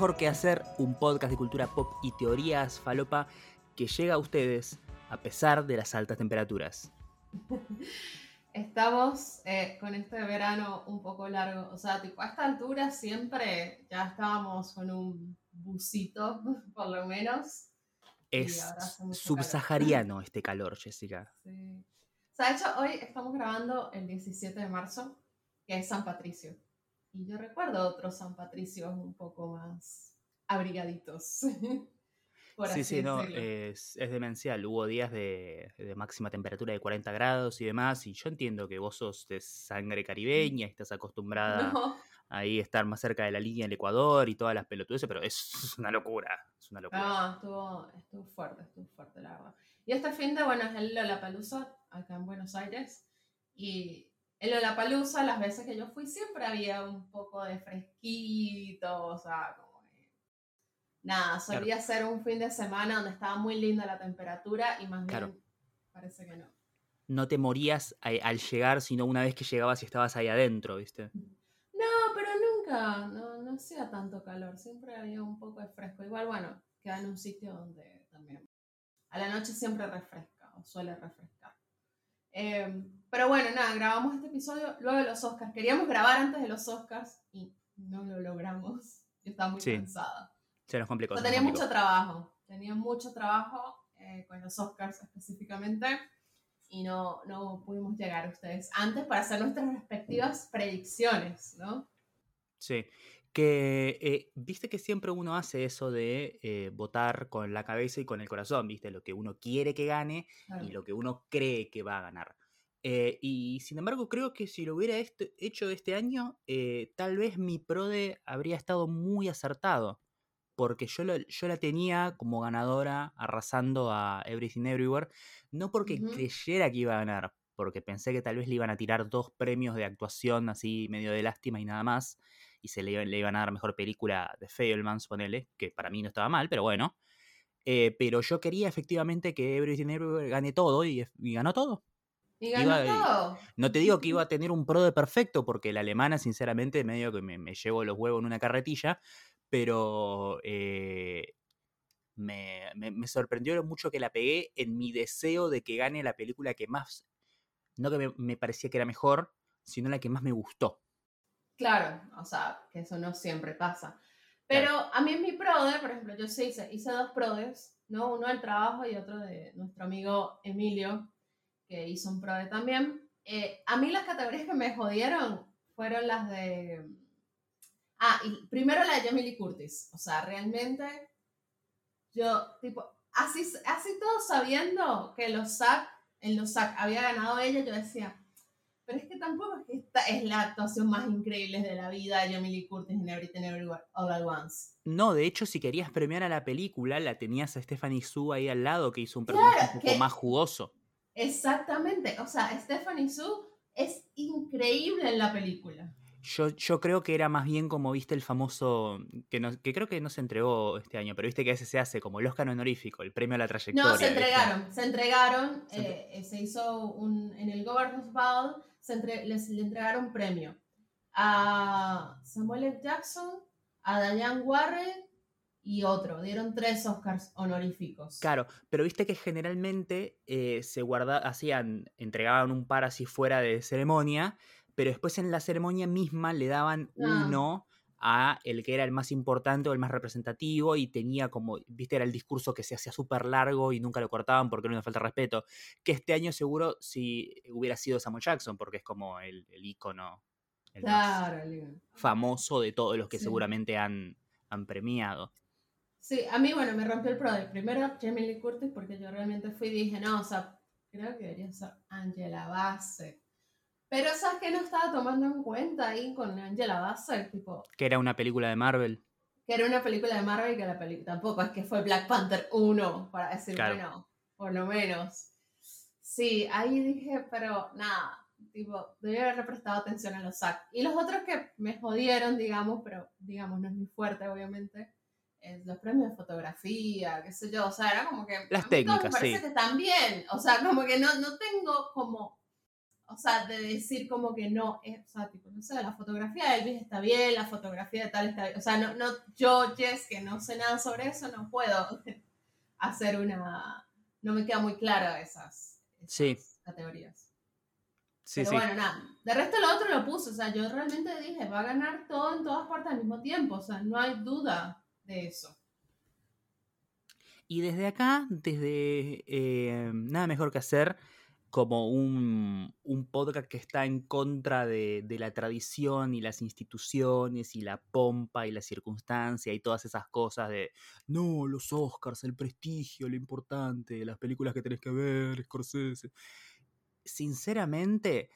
mejor que hacer un podcast de cultura pop y teorías falopa que llega a ustedes a pesar de las altas temperaturas. Estamos eh, con este verano un poco largo, o sea, tipo a esta altura siempre ya estábamos con un busito, por lo menos. Es subsahariano este calor, Jessica. Sí. O sea, de hecho, hoy estamos grabando el 17 de marzo, que es San Patricio. Y yo recuerdo otros San Patricios un poco más abrigaditos. sí, sí, no, es, demencial. Hubo días de, máxima temperatura de 40 grados y demás, y yo entiendo que vos sos de sangre caribeña y estás acostumbrada a ahí estar más cerca de la línea del Ecuador y todas las pelotudeces, pero es una locura, es una locura. No, estuvo, estuvo fuerte, estuvo fuerte la verdad. Y este fin de, bueno, es el Lollapalooza, acá en Buenos Aires, y en Lollapalooza, las veces que yo fui, siempre había un poco de fresquito, o sea, como nada, solía ser un fin de semana donde estaba muy linda la temperatura y más bien parece que no. No te morías al llegar, sino una vez que llegabas y estabas ahí adentro, ¿viste? No, pero nunca, no, no hacía tanto calor, siempre había un poco de fresco. Igual, bueno, queda en un sitio donde también a la noche siempre refresca o suele refrescar. Em, pero bueno, nada, grabamos este episodio luego de los Oscars. Queríamos grabar antes de los Oscars y no lo logramos. Yo estaba muy cansada. Se nos complicó. tenía mucho trabajo. Tenía mucho trabajo eh, con los Oscars específicamente y no, no pudimos llegar a ustedes antes para hacer nuestras respectivas predicciones, ¿no? Sí. Que eh, viste que siempre uno hace eso de eh, votar con la cabeza y con el corazón, viste, lo que uno quiere que gane y lo que uno cree que va a ganar. Eh, y sin embargo, creo que si lo hubiera hecho este año, tal vez mi PRODE habría estado muy acertado. Porque yo, yo la tenía como ganadora arrasando a Everything Everywhere. No porque creyera que iba a ganar, porque pensé que tal vez le iban a tirar dos premios de actuación así medio de lástima y nada más y se le, iban a dar mejor película de Fablemans, ponele, que para mí no estaba mal, pero bueno. Eh, pero yo quería efectivamente que Everything Everywhere gane todo y, ganó todo. Y ganó todo. No te digo que iba a tener un pro de perfecto, porque la alemana, sinceramente, medio que me, llevo los huevos en una carretilla, pero eh, me, me, sorprendió mucho que la pegué en mi deseo de que gane la película que más, no que me parecía que era mejor, sino la que más me gustó. Claro, o sea, que eso no siempre pasa. Pero a mí en mi PRODE, por ejemplo, yo sí hice, hice dos PRODES, ¿no? Uno del trabajo y otro de nuestro amigo Emilio, que hizo un PRODE también. Eh, a mí las categorías que me jodieron fueron las de... Ah, y primero la de Jamie Curtis. O sea, realmente yo, tipo, así, así todo sabiendo que los SAC, en los SAC había ganado ella, yo decía, pero es que tampoco es que es la actuación más increíble de la vida de Jamie Lee Curtis en Everything Everywhere All at Once. No, de hecho, si querías premiar a la película, la tenías a Stephanie Sue ahí al lado, que hizo un personaje un poco más jugoso. Exactamente, o sea, Stephanie Sue es increíble en la película. Yo, yo, creo que era más bien como viste el famoso, que, no, que creo que no se entregó este año, pero viste que ese se hace como el Oscar honorífico, el premio a la trayectoria. No, se entregaron, se entregaron, se, eh, se hizo un, en el Governor's Ball, se les, le entregaron premio a Samuel L. Jackson, a Diane Warren y otro. Dieron tres Oscars honoríficos. Claro, pero viste que generalmente eh, se guarda, hacían, entregaban un par así fuera de ceremonia, pero después en la ceremonia misma le daban ah. uno a el que era el más importante o el más representativo y tenía como, viste, era el discurso que se hacía súper largo y nunca lo cortaban porque no le falta respeto. Que este año seguro si hubiera sido Samuel Jackson porque es como el, el ícono famoso de todos los que seguramente han, han premiado. Sí, a mí, bueno, me rompió el pro primero Jamie Lee Curtis porque yo realmente fui y dije, no, o sea, creo que debería ser Angela Bassett pero ¿sabes que no estaba tomando en cuenta ahí con Angela Bassett? Tipo, que era una película de Marvel. Que era una película de Marvel y que la película tampoco es que fue Black Panther 1, para decir, bueno, por lo menos. Sí, ahí dije, pero nada, tipo, debía haber prestado atención a los SAC. Y los otros que me jodieron, digamos, pero digamos, no es muy fuerte, obviamente, los premios de fotografía, qué sé yo, o sea, era como que... Las técnicas, me parece sí. que también, o sea, como que no, no tengo como o sea, de decir como que no, es, o sea, tipo, no sé, la fotografía de Elvis está bien, la fotografía de tal está bien, o sea, no, no, yo, Jess, que no sé nada sobre eso, no puedo hacer una, no me queda muy claro esas, categorías. Sí, Pero bueno, nada, de resto lo otro lo puse, o sea, yo realmente dije, va a ganar todo en todas partes al mismo tiempo, o sea, no hay duda de eso. Y desde acá, desde eh, nada mejor que hacer, como un, podcast que está en contra de, la tradición y las instituciones y la pompa y la circunstancia y todas esas cosas de, no, los Oscars, el prestigio, lo importante, las películas que tenés que ver, Scorsese. Sinceramente,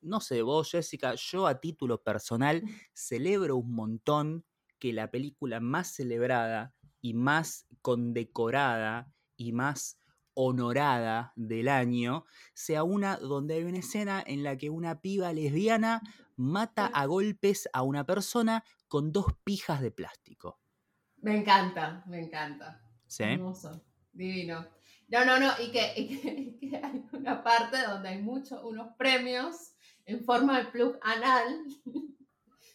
no sé, vos, Jessica, yo a título personal celebro un montón que la película más celebrada y más condecorada y más honorada del año sea una donde hay una escena en la que una piba lesbiana mata a golpes a una persona con dos pijas de plástico. Me encanta, me encanta. ¿Sí? Hermoso, divino. No, no, no, y que, hay una parte donde hay muchos, unos premios en forma de plug anal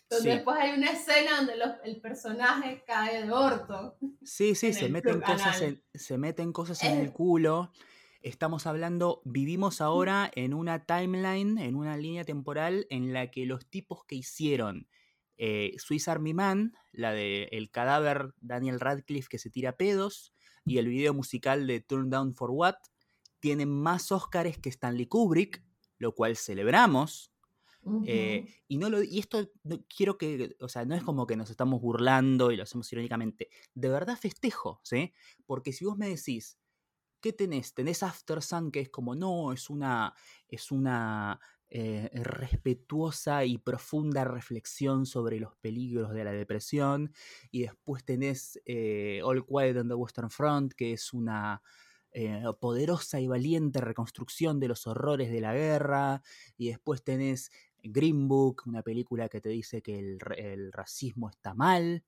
Donde después hay una escena donde el personaje cae de orto. Sí, sí, se meten, cosas en, se meten cosas en el culo. Estamos hablando, vivimos ahora en una timeline, en una línea temporal en la que los tipos que hicieron eh, Swiss Army Man, la de el cadáver Daniel Radcliffe que se tira pedos, y el video musical de Turn Down for What, tienen más Oscars que Stanley Kubrick, lo cual celebramos, eh, y, no lo, y esto quiero que, o sea, no es como que nos estamos burlando y lo hacemos irónicamente. De verdad festejo, ¿sí? Porque si vos me decís, ¿qué tenés? Tenés After Sun, que es como, no, es una, es una eh, respetuosa y profunda reflexión sobre los peligros de la depresión. Y después tenés eh, All Quiet on the Western Front, que es una poderosa y valiente reconstrucción de los horrores de la guerra. Y después tenés Green Book, una película que te dice que el, racismo está mal,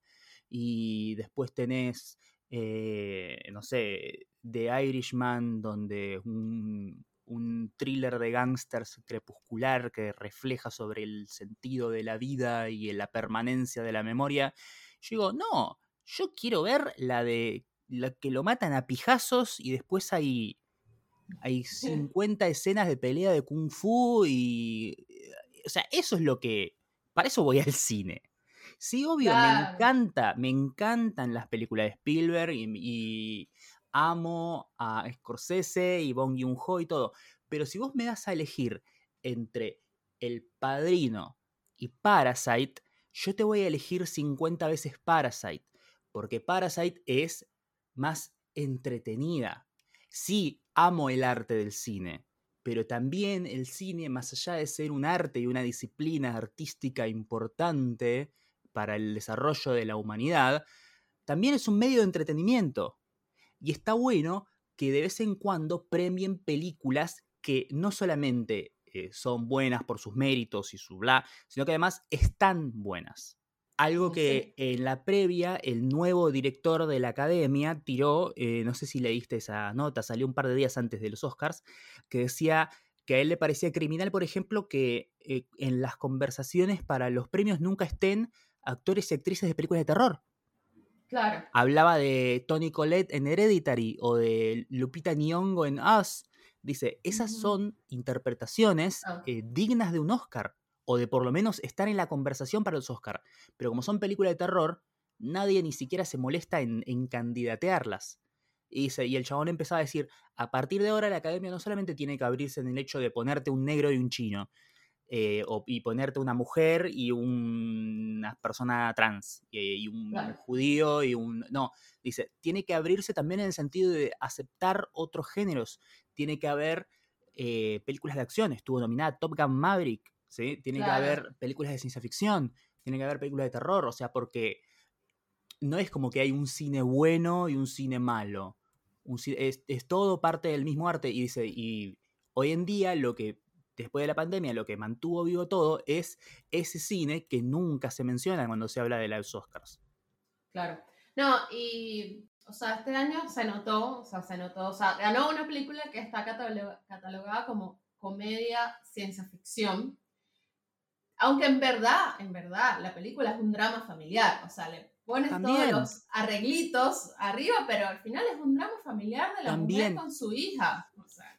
y después tenés, eh, no sé, The Irishman, donde un, un thriller de gángsters crepuscular que refleja sobre el sentido de la vida y la permanencia de la memoria. Yo digo, no, yo quiero ver la de la que lo matan a pijazos y después hay, hay 50 escenas de pelea de kung fu y o sea, eso es lo que, para eso voy al cine. Sí, obvio, me encanta, me encantan las películas de Spielberg y, amo a Scorsese y Bong Joon-ho y todo, pero si vos me das a elegir entre El Padrino y Parasite, yo te voy a elegir 50 veces Parasite, porque Parasite es más entretenida. Sí, amo el arte del cine, pero también el cine, más allá de ser un arte y una disciplina artística importante para el desarrollo de la humanidad, también es un medio de entretenimiento. Y está bueno que de vez en cuando premien películas que no solamente eh, son buenas por sus méritos y su bla, sino que además están buenas. Algo que en la previa el nuevo director de la academia tiró, eh, no sé si leíste esa nota, salió un par de días antes de los Oscars, que decía que a él le parecía criminal, por ejemplo, que eh, en las conversaciones para los premios nunca estén actores y actrices de películas de terror. Claro. Hablaba de Tony Collette en Hereditary o de Lupita Nyong'o en Us. Dice, esas son interpretaciones ah. eh, dignas de un Oscar o de por lo menos estar en la conversación para los Oscar. Pero como son películas de terror, nadie ni siquiera se molesta en, candidatearlas. Y, y el chabón empezaba a decir, a partir de ahora la academia no solamente tiene que abrirse en el hecho de ponerte un negro y un chino, eh, y ponerte una mujer y una persona trans, y, un judío y un... No, dice, tiene que abrirse también en el sentido de aceptar otros géneros. Tiene que haber eh, películas de acción. Estuvo nominada Top Gun Maverick, tiene que haber películas de ciencia ficción, tiene que haber películas de terror, o sea, porque no es como que hay un cine bueno y un cine malo. es, todo parte del mismo arte y dice, y hoy en día lo que, después de la pandemia, lo que mantuvo vivo todo es ese cine que nunca se menciona cuando se habla de los Oscars. Claro. No, y, o sea, este año se notó, o sea, se notó, o sea, ganó una película que está catalogada como comedia, ciencia ficción. Aunque en verdad, en verdad, la película es un drama familiar, o sea, le pones todos los arreglitos arriba, pero al final es un drama familiar de la mujer con su hija.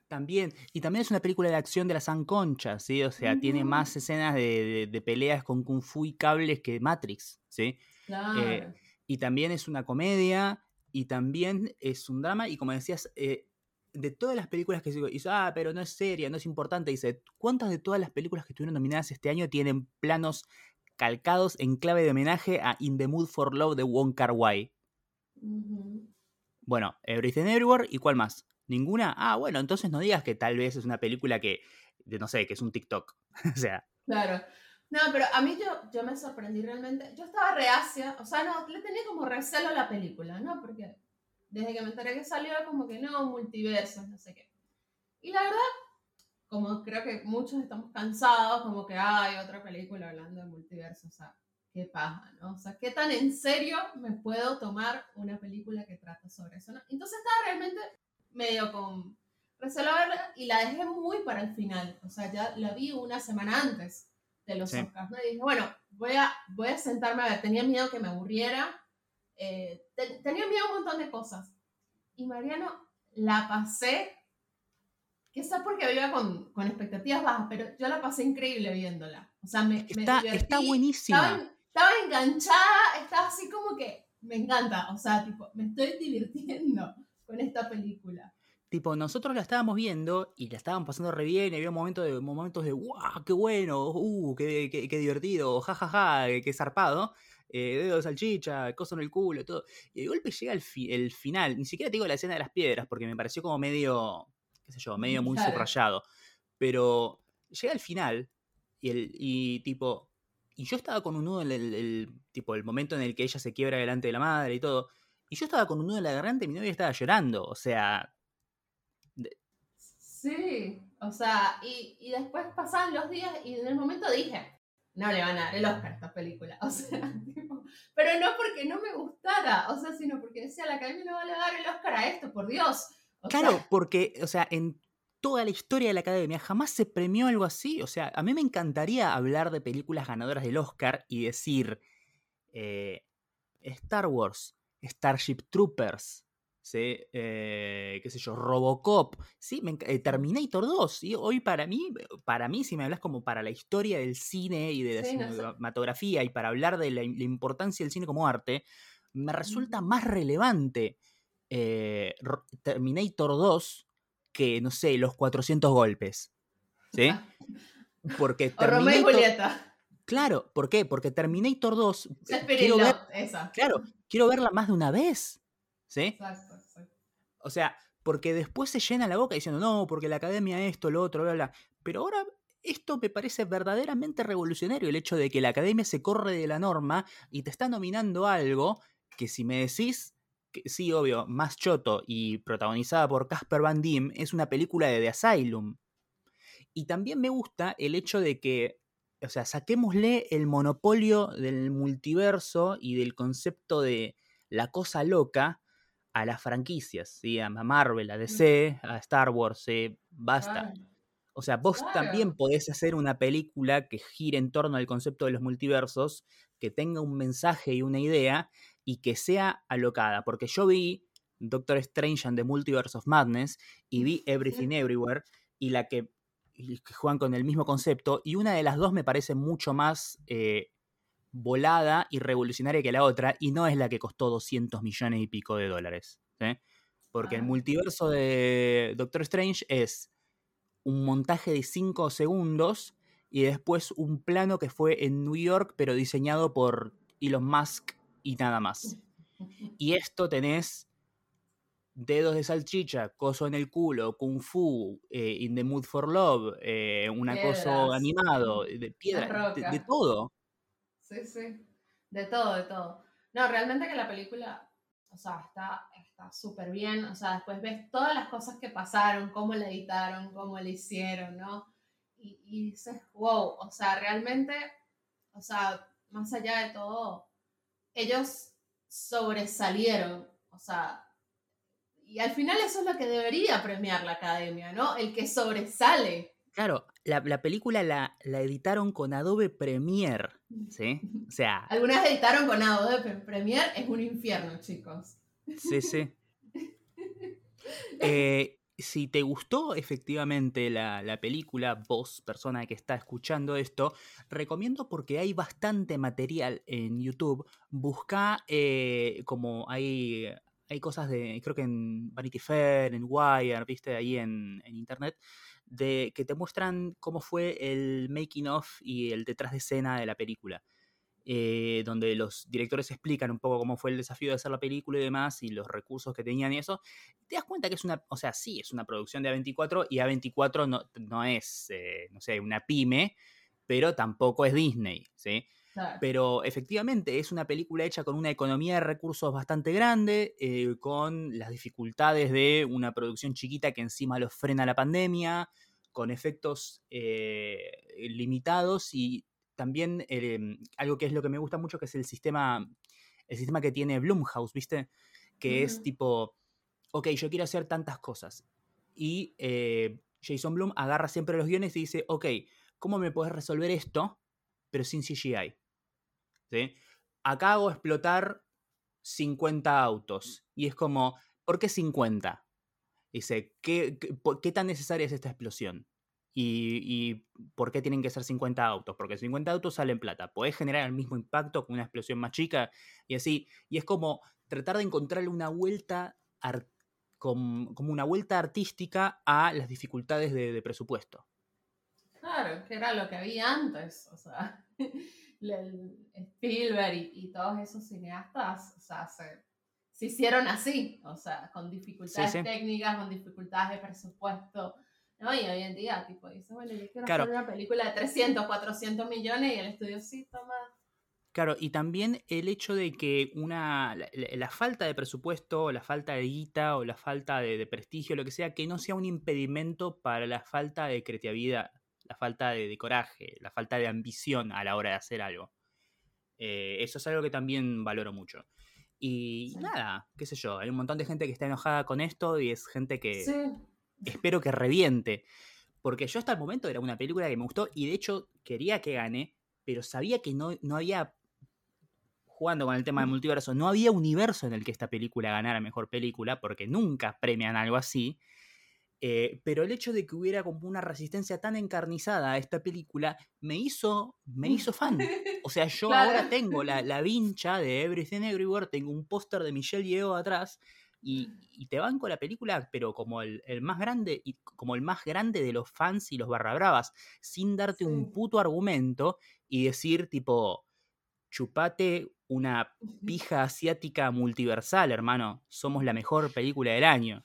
También, y también es una película de acción de las anconchas, ¿sí? O sea, tiene más escenas de, peleas con kung fu y cables que Matrix, ¿sí? Eh, y también es una comedia, y también es un drama, y como decías, eh, de todas las películas que se dice, ah, pero no es seria, no es importante, dice, ¿cuántas de todas las películas que estuvieron nominadas este año tienen planos calcados en clave de homenaje a In the Mood for Love de Wong Kar Wai? Bueno, Everything Everywhere, ¿y cuál más? ¿Ninguna? Ah, bueno, entonces no digas que tal vez es una película que, no sé, que es un TikTok. o sea. Claro. No, pero a mí yo, yo me sorprendí realmente. Yo estaba reacia, o sea, no, le tenía como recelo a la película, ¿no? Porque desde que me enteré que salió, como que no, multiversos, no sé qué. Y la verdad, como creo que muchos estamos cansados, como que hay otra película hablando de multiversos, o sea, qué paja, ¿no? O sea, qué tan en serio me puedo tomar una película que trata sobre eso, ¿no? Entonces estaba realmente medio con recelo verla y la dejé muy para el final, o sea, ya la vi una semana antes de los Oscars, ¿no? Y dije, bueno, voy a, voy a sentarme a ver, tenía miedo que me aburriera, eh, tenía miedo a un montón de cosas. Y Mariano, la pasé, quizás porque iba con, con, expectativas bajas, pero yo la pasé increíble viéndola. O sea, me, está, está buenísima. Estaba, enganchada, estaba así como que me encanta. O sea, tipo, me estoy divirtiendo con esta película. Tipo, nosotros la estábamos viendo y la estaban pasando re bien, y había momentos de, momentos de ¡guau! ¡Qué bueno! ¡uh! Qué, qué, qué, divertido! ¡ja, ja, ja! ¡Qué zarpado! Eh, dedo de salchicha, coso en el culo, todo. Y de golpe llega el, el, final, ni siquiera te digo la escena de las piedras, porque me pareció como medio, qué sé yo, medio muy subrayado. Pero llega el final y, el, y tipo, y yo estaba con un nudo en el, tipo, el momento en el que ella se quiebra delante de la madre y todo. Y yo estaba con un nudo en la garganta y mi novia estaba llorando, o sea... Sí, o sea, y, y después pasaban los días y en el momento dije, no le van a dar el Oscar a esta película. O sea, pero no porque no me gustara, o sea, sino porque decía, la academia no va a dar el Oscar a esto, por Dios. claro, porque, o sea, en toda la historia de la academia jamás se premió algo así. O sea, a mí me encantaría hablar de películas ganadoras del Oscar y decir eh, Star Wars, Starship Troopers, ¿sí? Eh, qué sé yo, Robocop, ¿sí? Eh, Terminator 2, Hoy para mí, para mí, si me hablas como para la historia del cine y de la cinematografía y para hablar de la, importancia del cine como arte, me resulta más relevante eh, Terminator 2 que, no sé, los 400 golpes, ¿sí? Porque Terminator... Claro, ¿por qué? Porque Terminator 2... Quiero Claro, quiero verla más de una vez. ¿Sí? Exacto. O sea, porque después se llena la boca diciendo, no, porque la academia esto, lo otro, bla, bla. Pero ahora esto me parece verdaderamente revolucionario, el hecho de que la academia se corre de la norma y te está nominando algo que si me decís, que, sí, obvio, más choto y protagonizada por Casper Van Diem, es una película de The Asylum. Y también me gusta el hecho de que, o sea, saquémosle el monopolio del multiverso y del concepto de la cosa loca a las franquicias, ¿sí? a Marvel, a DC, a Star Wars, basta. O sea, vos también podés hacer una película que gire en torno al concepto de los multiversos, que tenga un mensaje y una idea y que sea alocada. Porque yo vi Doctor Strange and the Multiverse of Madness y vi Everything Everywhere y la que, juegan con el mismo concepto y una de las dos me parece mucho más eh, volada y revolucionaria que la otra, y no es la que costó 200 millones y pico de dólares. Porque el ah. multiverso de Doctor Strange es un montaje de 5 segundos y después un plano que fue en New York, pero diseñado por Elon Musk y nada más. Y esto tenés dedos de salchicha, coso en el culo, kung fu, eh, in the mood for love, eh, un acoso animado, de piedra, de, todo. Sí, sí. De todo, de todo. No, realmente que la película, o sea, está súper bien. O sea, después ves todas las cosas que pasaron, cómo la editaron, cómo la hicieron, ¿no? Y, y dices, wow, o sea, realmente, o sea, más allá de todo, ellos sobresalieron, o sea, y al final eso es lo que debería premiar la academia, ¿no? El que sobresale, Claro, la, película la, la, editaron con Adobe Premiere, ¿sí? O sea... Algunas editaron con Adobe Premiere, es un infierno, chicos. Sí, sí. Eh, si te gustó efectivamente la, película, vos, persona que está escuchando esto, recomiendo porque hay bastante material en YouTube. Busca eh, como hay, hay cosas de, creo que en Vanity Fair, en Wire, viste, ahí en, internet, de que te muestran cómo fue el making of y el detrás de escena de la película. Eh, donde los directores explican un poco cómo fue el desafío de hacer la película y demás, y los recursos que tenían y eso, te das cuenta que es una, o sea, sí, es una producción de A24 y A24 no, no es, eh, no sé, una pyme, pero tampoco es Disney, ¿sí? Pero efectivamente es una película hecha con una economía de recursos bastante grande, eh, con las dificultades de una producción chiquita que encima los frena la pandemia, con efectos limitados y también em, algo que es lo que me gusta mucho, que es el sistema, el sistema que tiene Blumhouse, ¿viste? Que es tipo, ok, yo quiero hacer tantas cosas. Y eh, Jason Blum agarra siempre los guiones y dice, ok, ¿cómo me puedes resolver esto, pero sin CGI? ¿Sí? Acá hago explotar 50 autos. Y es como, ¿por qué 50? Dice, ¿qué, qué tan necesaria es esta explosión? Y, por qué tienen que ser 50 autos? Porque 50 autos salen plata. Podés generar el mismo impacto con una explosión más chica y así. Y es como tratar de encontrarle una vuelta, como una vuelta artística a las dificultades de, presupuesto. Claro, que era lo que había antes. O sea, Spielberg y, todos esos cineastas, o sea, se, hicieron así. O sea, con dificultades técnicas, con dificultades de presupuesto ¿no? Y hoy en día, tipo, dice, bueno, yo quiero hacer una película de 300, 400 millones y el estudio sí toma. Claro, y también el hecho de que una la, falta de presupuesto, la falta de guita o la falta de, prestigio, lo que sea, que no sea un impedimento para la falta de creatividad, la falta de, coraje, la falta de ambición a la hora de hacer algo. Eh, eso es algo que también valoro mucho. Y nada, qué sé yo, hay un montón de gente que está enojada con esto y es gente que, espero que reviente. Porque yo hasta el momento era una película que me gustó y de hecho quería que gane, pero sabía que no, no había, jugando con el tema del multiverso, no había universo en el que esta película ganara mejor película, porque nunca premian algo así. Eh, pero el hecho de que hubiera como una resistencia tan encarnizada a esta película me hizo, me hizo fan. O sea, yo ahora tengo la, la vincha de Everything Everywhere, tengo un póster de Michelle Yeoh atrás y, te van con la película, pero como el, más grande, y como el más grande de los fans y los barra bravas, sin darte un puto argumento y decir tipo, chupate una pija asiática multiversal, hermano. Somos la mejor película del año.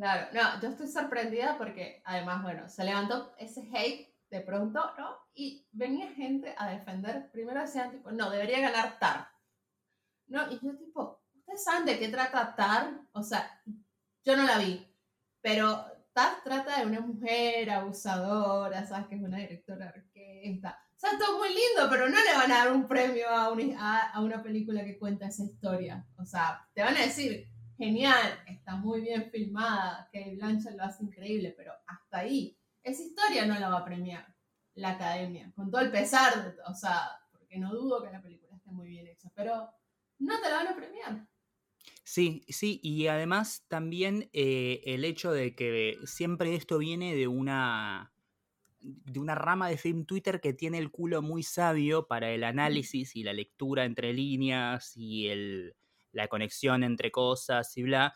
Claro, no, yo estoy sorprendida porque además, bueno, se levantó ese hate de pronto, ¿no? Y venía gente a defender, primero decían tipo, no, debería ganar Tar. No, y yo tipo, saben de qué trata Tar? O sea, yo no la vi, pero Tar trata de una mujer abusadora, ¿sabes? Que es una directora de orquesta. O sea, todo muy lindo, pero no le van a dar un premio a una, a, una película que cuenta esa historia. O sea, te van a decir, genial, está muy bien filmada, que Blanchett lo hace increíble, pero hasta ahí. Esa historia no la va a premiar la academia, con todo el pesar, o sea, porque no dudo que la película esté muy bien hecha, pero no te la van a premiar. Sí, sí, y además también eh, el hecho de que siempre esto viene de una, de una rama de film Twitter que tiene el culo muy sabio para el análisis y la lectura entre líneas y el, la conexión entre cosas y bla.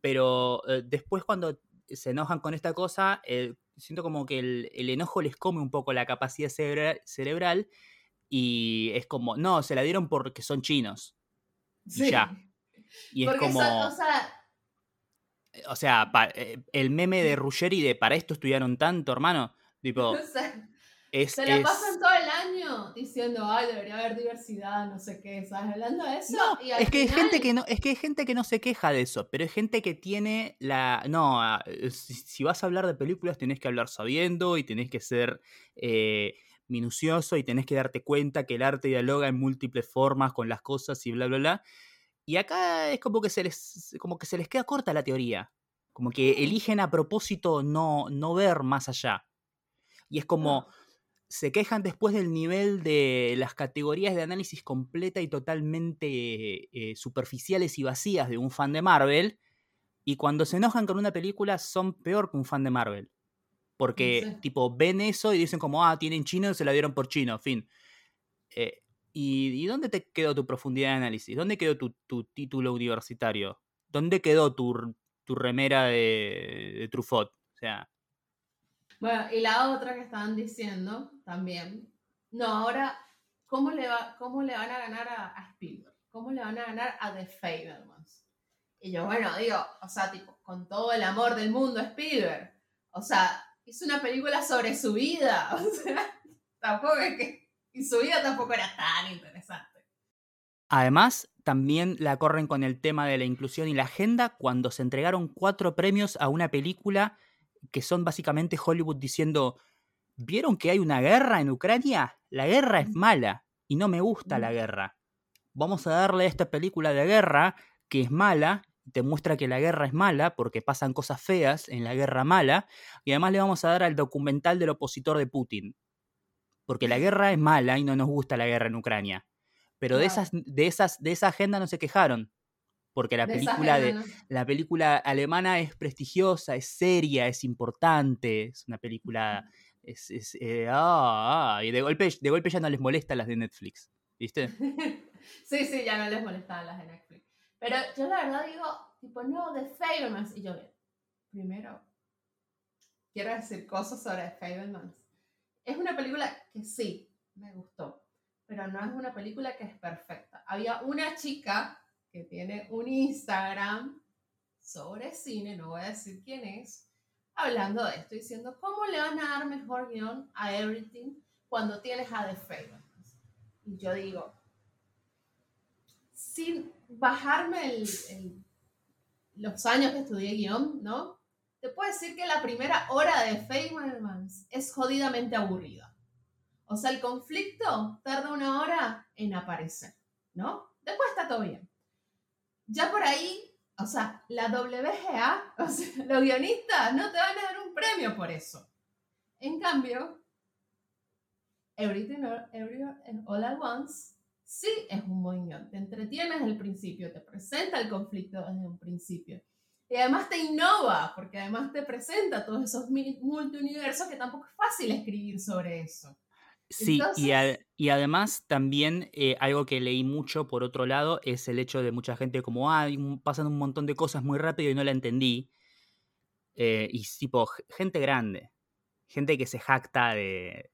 Pero eh, después cuando se enojan con esta cosa, eh, siento como que el, enojo les come un poco la capacidad cerebral y es como, no, se la dieron porque son chinos. Y ya. Y es como. o sea. O sea, eh, el meme de Ruggeri de para esto estudiaron tanto, hermano. Tipo. Se la pasan todo el año diciendo, ay, debería haber diversidad, no sé qué, ¿sabes? Hablando de eso. No, es que hay gente que no, es que hay gente que no se queja de eso, pero hay gente que tiene la. No, ah, si, vas a hablar de películas, tenés que hablar sabiendo y tenés que ser eh, minucioso y tenés que darte cuenta que el arte dialoga en múltiples formas con las cosas y bla, bla, bla. Y acá es como que se les, como que se les queda corta la teoría. Como que eligen a propósito no, no ver más allá. Y es como, se quejan después del nivel de las categorías de análisis completa y totalmente eh, superficiales y vacías de un fan de Marvel. Y cuando se enojan con una película son peor que un fan de Marvel. Porque, tipo, ven eso y dicen como, ah, tienen chino y se la dieron por chino, fin. Eh, ¿y, dónde te quedó tu profundidad de análisis? ¿Dónde quedó tu, título universitario? ¿Dónde quedó tu, remera de, de Truffaut? O sea, bueno, y la otra que estaban diciendo también, no, ahora, ¿cómo le, va, cómo le van a ganar a, Spielberg? ¿Cómo le van a ganar a The Fablemans? Y yo, bueno, digo, o sea, tipo, con todo el amor del mundo Spielberg, o sea, hizo una película sobre su vida, o sea, tampoco es que, y su vida tampoco era tan interesante. Además, también la corren con el tema de la inclusión y la agenda cuando se entregaron cuatro premios a una película que son básicamente Hollywood diciendo, ¿vieron que hay una guerra en Ucrania? La guerra es mala y no me gusta la guerra. Vamos a darle a esta película de guerra que es mala, te muestra que la guerra es mala porque pasan cosas feas en la guerra mala, y además le vamos a dar al documental del opositor de Putin, porque la guerra es mala y no nos gusta la guerra en Ucrania. Pero de, esas, de, esas, de esa agenda no se quejaron porque la película, de, la película alemana es prestigiosa, es seria, es importante, es una película... Es, eh, ah, ah, y de golpe, de golpe ya no les molesta las de Netflix, ¿viste? sí, sí, ya no les molestaban las de Netflix. Pero yo la verdad digo, tipo, no, The Fablemans. Y yo, primero, quiero decir cosas sobre The Fablemans. Es una película que sí, me gustó, pero no es una película que es perfecta. Había una chica que tiene un Instagram sobre cine, no voy a decir quién es, hablando de esto, diciendo cómo le van a dar mejor guion a Everything cuando tienes a The Fablemans. Y yo digo, sin bajarme el, los años que estudié guion, ¿no? Te puedo decir que la primera hora de Fablemans es jodidamente aburrida. O sea, el conflicto tarda una hora en aparecer, ¿no? Después está todo bien ya por ahí, o sea, la WGA, o sea, los guionistas no te van a dar un premio por eso. En cambio, Everything All at Once sí es un buen guion. Te entretiene desde el principio, te presenta el conflicto desde un principio. Y además te innova, porque además te presenta todos esos multiuniversos que tampoco es fácil escribir sobre eso. Sí, y, además también eh, algo que leí mucho por otro lado es el hecho de mucha gente como, ah, pasan un montón de cosas muy rápido y no la entendí. Eh, y tipo, gente grande, gente que se jacta de,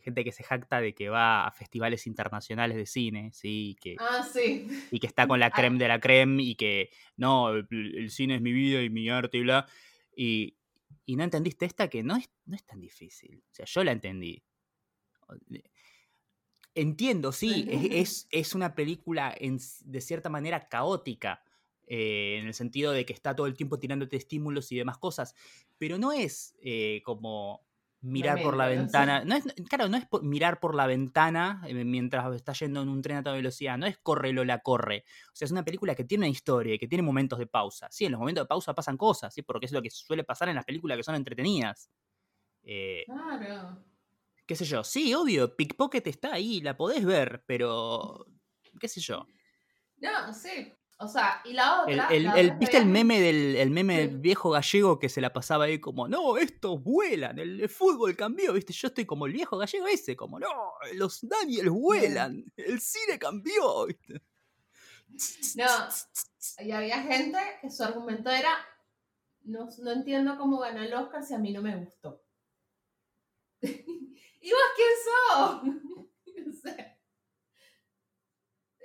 gente que se jacta de que va a festivales internacionales de cine, ¿sí? Que, ah, sí. Y que está con la ah. creme de la creme y que, no, el, cine es mi vida y mi arte y bla. Y, y, no entendiste esta que no es, no es tan difícil. O sea, yo la entendí. Entiendo, sí, es, es, una película de cierta manera caótica, eh, en el sentido de que está todo el tiempo tirándote estímulos y demás cosas, pero no es eh, como mirar por la ventana, no es, claro, no es mirar por la ventana eh, mientras está yendo en un tren a toda velocidad, no es corre la corre, o sea, es una película que tiene una historia, que tiene momentos de pausa, sí, en los momentos de pausa pasan cosas, sí, porque es lo que suele pasar en las películas que son entretenidas. claro qué sé yo. Sí, obvio, Pickpocket está ahí, la podés ver, pero qué sé yo. No, sí. O sea, y la otra. El, ¿Viste el meme del meme del viejo gallego que se la pasaba ahí como, no, estos vuelan, el, fútbol cambió, ¿viste? Yo estoy como el viejo gallego ese, como, no, los Daniels vuelan, el cine cambió, ¿viste? No, y había gente que su argumento era, no, no entiendo cómo ganó el Oscar si a mí no me gustó. ¿Y vos quién sos?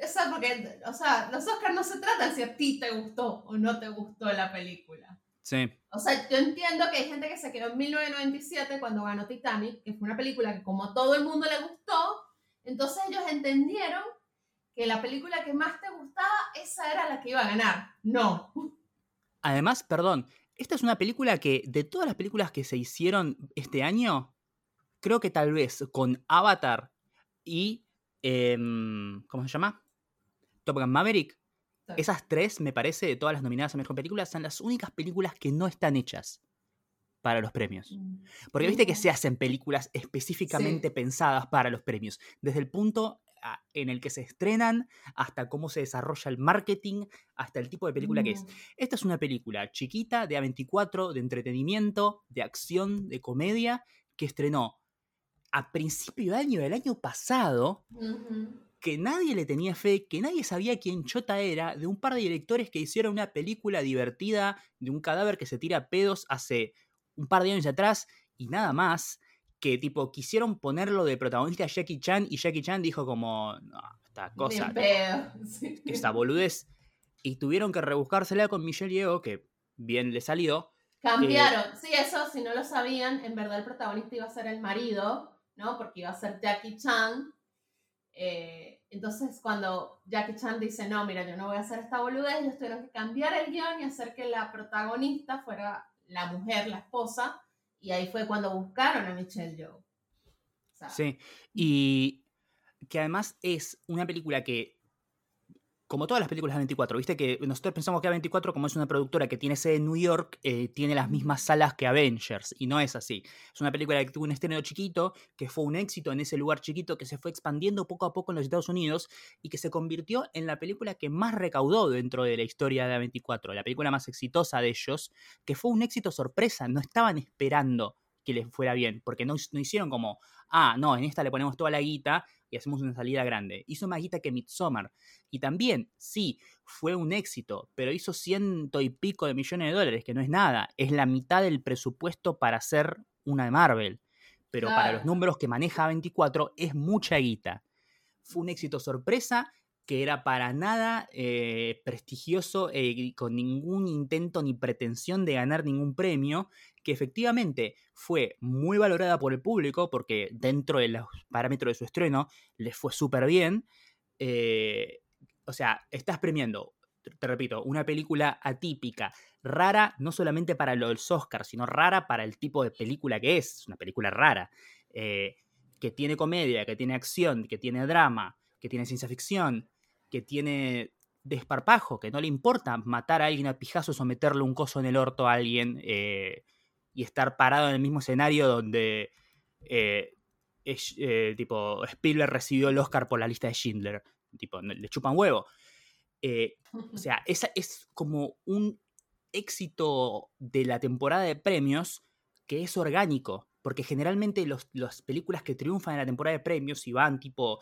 o sea, porque, o sea, los Oscars no se tratan si a ti te gustó o no te gustó la película. Sí. O sea, yo entiendo que hay gente que se quedó en 1997 cuando ganó Titanic, que fue una película que como a todo el mundo le gustó, entonces ellos entendieron que la película que más te gustaba, esa era la que iba a ganar. No. Además, perdón, esta es una película que de todas las películas que se hicieron este año, creo que tal vez con Avatar y. Em, ¿Cómo se llama? Top Gun Maverick. Esas tres, me parece, de todas las nominadas a mejor película, son las únicas películas que no están hechas. para los premios. Mm. Porque viste que se hacen películas específicamente pensadas para los premios, desde el punto a- en el que se estrenan hasta cómo se desarrolla el marketing, hasta el tipo de película que es. Mm. Esta es una película chiquita, de A24, de entretenimiento, de acción, de comedia, que estrenó a principio de año del año pasado, que nadie le tenía fe, que nadie sabía quién Chota era, de un par de directores que hicieron una película divertida de un cadáver que se tira pedos hace un par de años atrás y nada más, que tipo quisieron ponerlo de protagonista a Jackie Chan y Jackie Chan dijo como, no, esta cosa, sí. esta boludez, y tuvieron que rebuscársela con Michelle Yeoh, que bien le salió, Cambiaron. Sí, eso, si no lo sabían, en verdad el protagonista iba a ser el marido, ¿no? Porque iba a ser Jackie Chan. Eh, entonces, cuando Jackie Chan dice, no, mira, yo no voy a hacer esta boludez, ellos tuvieron que cambiar el guion y hacer que la protagonista fuera la mujer, la esposa, y ahí fue cuando buscaron a Michelle Yeoh. O sea, Sí, y que además es una película que, como todas las películas de 24, viste que nosotros pensamos que A24, como es una productora que tiene sede en New York, eh, tiene las mismas salas que Avengers, y no es así. Es una película que tuvo un estreno chiquito, que fue un éxito en ese lugar chiquito, que se fue expandiendo poco a poco en los Estados Unidos y que se convirtió en la película que más recaudó dentro de la historia de A24, la película más exitosa de ellos, que fue un éxito sorpresa, no estaban esperando que les fuera bien, porque no, no hicieron como, ah, no, en esta le ponemos toda la guita y hacemos una salida grande. Hizo más guita que Midsommar. Y también, sí, fue un éxito, pero hizo ciento y pico de millones de dólares, que no es nada. Es la mitad del presupuesto para hacer una de Marvel. Pero para los números que maneja 24 es mucha guita. Fue un éxito sorpresa que era para nada eh, prestigioso eh, y con ningún intento ni pretensión de ganar ningún premio, que efectivamente fue muy valorada por el público porque dentro de los parámetros de su estreno les fue súper bien. Eh, o sea, estás premiando, te- repito, una película atípica, rara no solamente para los Oscars, sino rara para el tipo de película que es, es una película rara, que tiene comedia, que tiene acción, que tiene drama, que tiene ciencia ficción, que tiene desparpajo, que no le importa matar a alguien a pijazos o meterle un coso en el orto a alguien eh, y estar parado en el mismo escenario donde eh, es- eh, tipo Spielberg recibió el Oscar por la lista de Schindler. Tipo, le chupan huevo. Eh, o sea, esa es como un éxito de la temporada de premios que es orgánico, porque generalmente los- las películas que triunfan en la temporada de premios y van tipo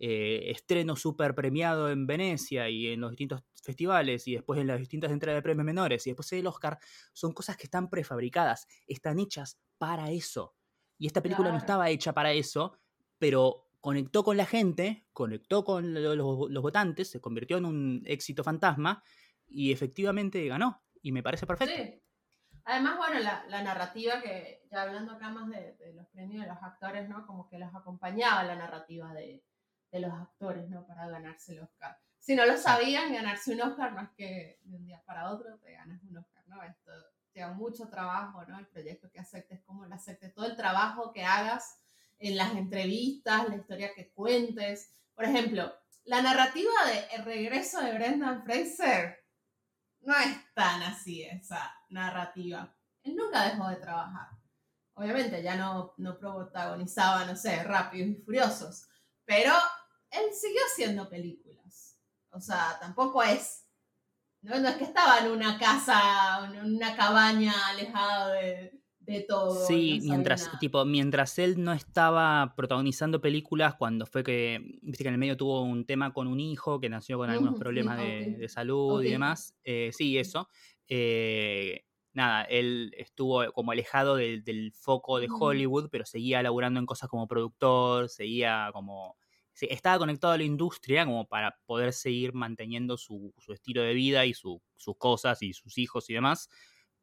eh, estreno súper premiado en Venecia y en los distintos festivales y después en las distintas entregas de premios menores y después el Oscar, son cosas que están prefabricadas, están hechas para eso. Y esta película no estaba hecha para eso, pero conectó con la gente, conectó con lo- los, los votantes, se convirtió en un éxito fantasma y efectivamente ganó. Y me parece perfecto. Sí. Además, bueno, la, la narrativa que, ya hablando acá más de, de los premios de los actores, ¿no? Como que los acompañaba la narrativa de, de los actores, ¿no? Para ganarse el Oscar. Si no lo sabían, ganarse un Oscar no es que de un día para otro te ganas un Oscar, ¿no? Esto lleva mucho trabajo, ¿no? El proyecto que aceptes, cómo lo aceptes, todo el trabajo que hagas en las entrevistas, la historia que cuentes. Por ejemplo, la narrativa de El regreso de Brendan Fraser no es tan así esa narrativa. Él nunca dejó de trabajar. Obviamente ya no, no protagonizaba, no sé, Rápidos y Furiosos, pero él siguió haciendo películas. O sea, tampoco es... No, no es que estaba en una casa, en una cabaña alejado de, de todo. Sí, no mientras, nada. tipo, mientras él no estaba protagonizando películas, cuando fue que, viste que en el medio tuvo un tema con un hijo que nació con algunos sí, problemas de, de salud y demás. eh, sí, eso. Eh, nada, él estuvo como alejado del- del foco de. Hollywood, pero seguía laburando en cosas como productor, seguía como... estaba conectado a la industria como para poder seguir manteniendo su, su estilo de vida y su- sus cosas y sus hijos y demás,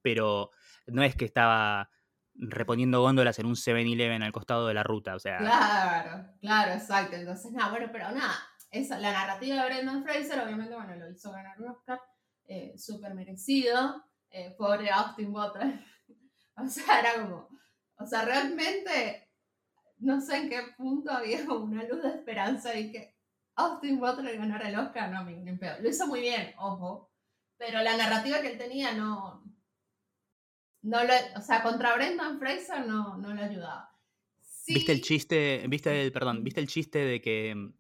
pero no es que estaba reponiendo góndolas en un 7-Eleven al costado de la ruta, o sea, Claro, claro, exacto. Entonces, nada, bueno, pero nada, esa, la narrativa de Brendan Fraser, obviamente, bueno, lo hizo ganar un Oscar, eh, súper merecido, eh, pobre Austin Butler. o sea, era como, o sea, realmente, no sé en qué punto había una luz de esperanza y que Austin Butler ganara el Oscar, no, ni en pedo. Lo hizo muy bien, ojo, pero la narrativa que él tenía no, no lo, o sea, contra Brendan Fraser no, no le ayudaba. ¿Viste el chiste, viste el, perdón, viste el chiste de que mm,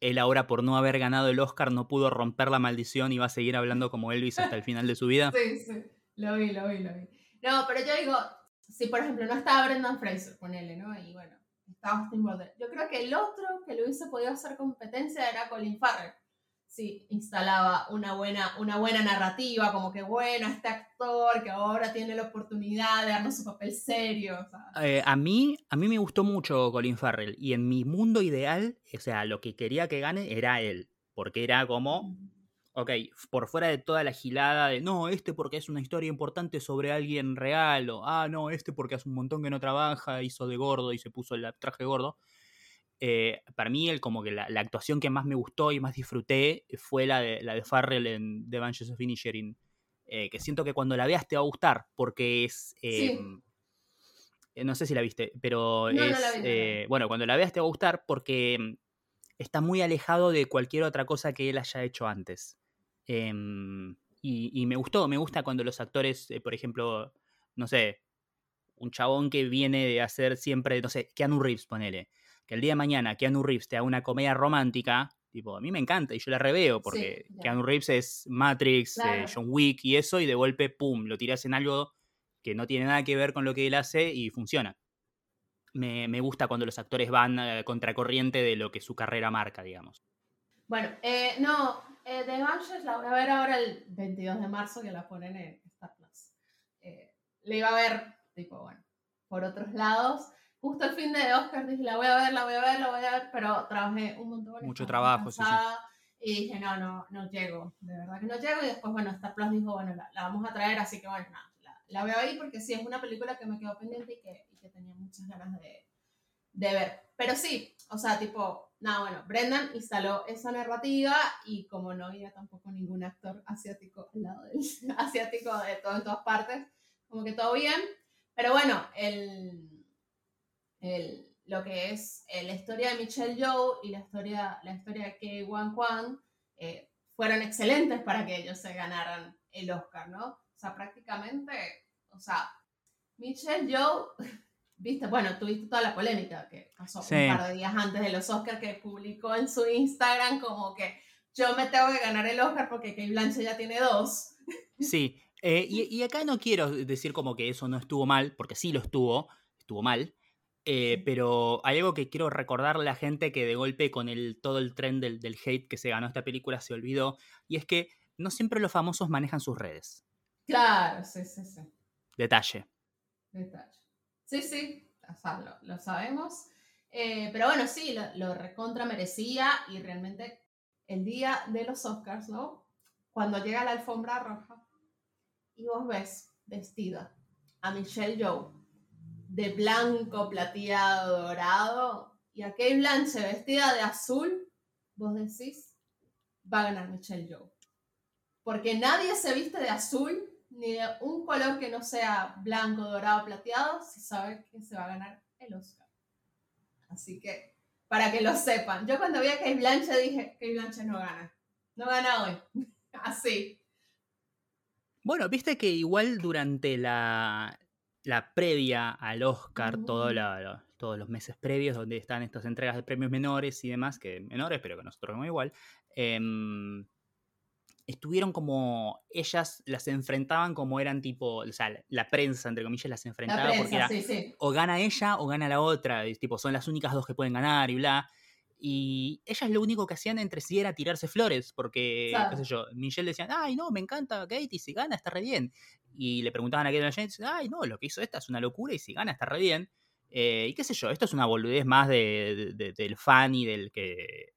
él ahora por no haber ganado el Oscar no pudo romper la maldición y va a seguir hablando como Elvis hasta el final de su vida? Sí, sí, lo vi, lo vi, lo vi. No, pero yo digo, si por ejemplo no estaba Brendan Fraser, ponele, ¿no? Y bueno, estaba Austin Butler. Yo creo que el otro que le hubiese podido hacer competencia era Colin Farrell sí, instalaba una buena, una buena narrativa, como que bueno, este actor que ahora tiene la oportunidad de darnos su papel serio. Eh, a, mí, a mí me gustó mucho Colin Farrell y en mi mundo ideal, o sea, lo que quería que gane era él, porque era como, ok, por fuera de toda la gilada de, no, este porque es una historia importante sobre alguien real, o, ah, no, este porque hace un montón que no trabaja, hizo de gordo y se puso el traje gordo. Eh, para mí, el, como que la, actuación que más me gustó y más disfruté fue la de, la de Farrell en The Banshees of Inisherin. Eh, que siento que cuando la veas te va a gustar, porque es. Em, eh, no sé si la viste, pero es. bueno, cuando la veas te va a gustar porque em, está muy alejado de cualquier otra cosa que él haya hecho antes. Em, y, y, me gustó, me gusta cuando los actores, por ejemplo, no sé, un chabón que viene de hacer siempre, no sé, Keanu Reeves, ponele que el día de mañana Keanu Reeves te haga una comedia romántica, tipo, a mí me encanta y yo la reveo porque Keanu Reeves es Matrix, eh, John Wick y eso, y de golpe, pum, lo tiras en algo que no tiene nada que ver con lo que él hace y funciona. Me, gusta cuando los actores van a contracorriente de lo que su carrera marca, digamos. Bueno, eh, no, eh, The Banshees la voy a ver ahora el 22 de marzo que la ponen en Star Plus. Eh, le iba a ver, tipo, bueno, por otros lados justo el fin de Oscar dije, la voy a ver, la voy a ver, la voy a ver, pero trabajé un montón. Mucho trabajo, sí, sí. Y dije, no, no, no llego, de verdad que no llego. Y después, bueno, Star Plus dijo, bueno, la, vamos a traer, así que bueno, nada, la, voy a ver porque sí, es una película que me quedó pendiente y que, y que tenía muchas ganas de, de ver. Pero sí, o sea, tipo, nada, bueno, Brendan instaló esa narrativa y como no había tampoco ningún actor asiático al lado del asiático de todo en todas partes, como que todo bien. Pero bueno, el el, lo que es eh, la historia de Michelle Yeoh y la historia, la historia de Kei Wan Kwan eh, fueron excelentes para que ellos se ganaran el Oscar, ¿no? O sea, prácticamente, o sea, Michelle Yeoh, viste, bueno, tuviste toda la polémica que pasó un par de días antes de los Oscars que publicó en su Instagram como que yo me tengo que ganar el Oscar porque Kate Blanche ya tiene dos. Sí, eh, y, y, acá no quiero decir como que eso no estuvo mal, porque sí lo estuvo, estuvo mal, eh, pero hay algo que quiero recordarle a la gente que de golpe con el, todo el tren del, del, hate que se ganó esta película se olvidó, y es que no siempre los famosos manejan sus redes. Claro, sí, sí, sí. Detalle. Detalle. Sí, sí, lo, sabemos. Eh, pero bueno, sí, lo, recontra merecía y realmente el día de los Oscars, ¿no? Cuando llega la alfombra roja y vos ves vestida a Michelle Yeoh de blanco, plateado, dorado, y a Kate Blanche vestida de azul, vos decís, va a ganar Michelle Yeoh. Porque nadie se viste de azul ni de un color que no sea blanco, dorado, plateado, si sabe que se va a ganar el Oscar. Así que, para que lo sepan, yo cuando vi a Kate Blanche dije, Kate Blanche no gana. No gana hoy. Así. Bueno, viste que igual durante la, la previa al Oscar, todo mm. todos los meses previos, donde están estas entregas de premios menores y demás, que menores, pero que nosotros vemos igual, em, estuvieron como, ellas las enfrentaban como eran tipo, o sea, la prensa, entre comillas, las enfrentaba porque era, o gana ella o gana la otra, tipo, son las únicas dos que pueden ganar y bla. Y ellas lo único que hacían entre sí era tirarse flores, porque, qué sé yo, Michelle decía, ay, no, me encanta Katie, si gana está re bien. Y le preguntaban a Katie ay, no, lo que hizo esta es una locura y si gana está re bien. Eh, y qué sé yo, esto es una boludez más de, del fan y del que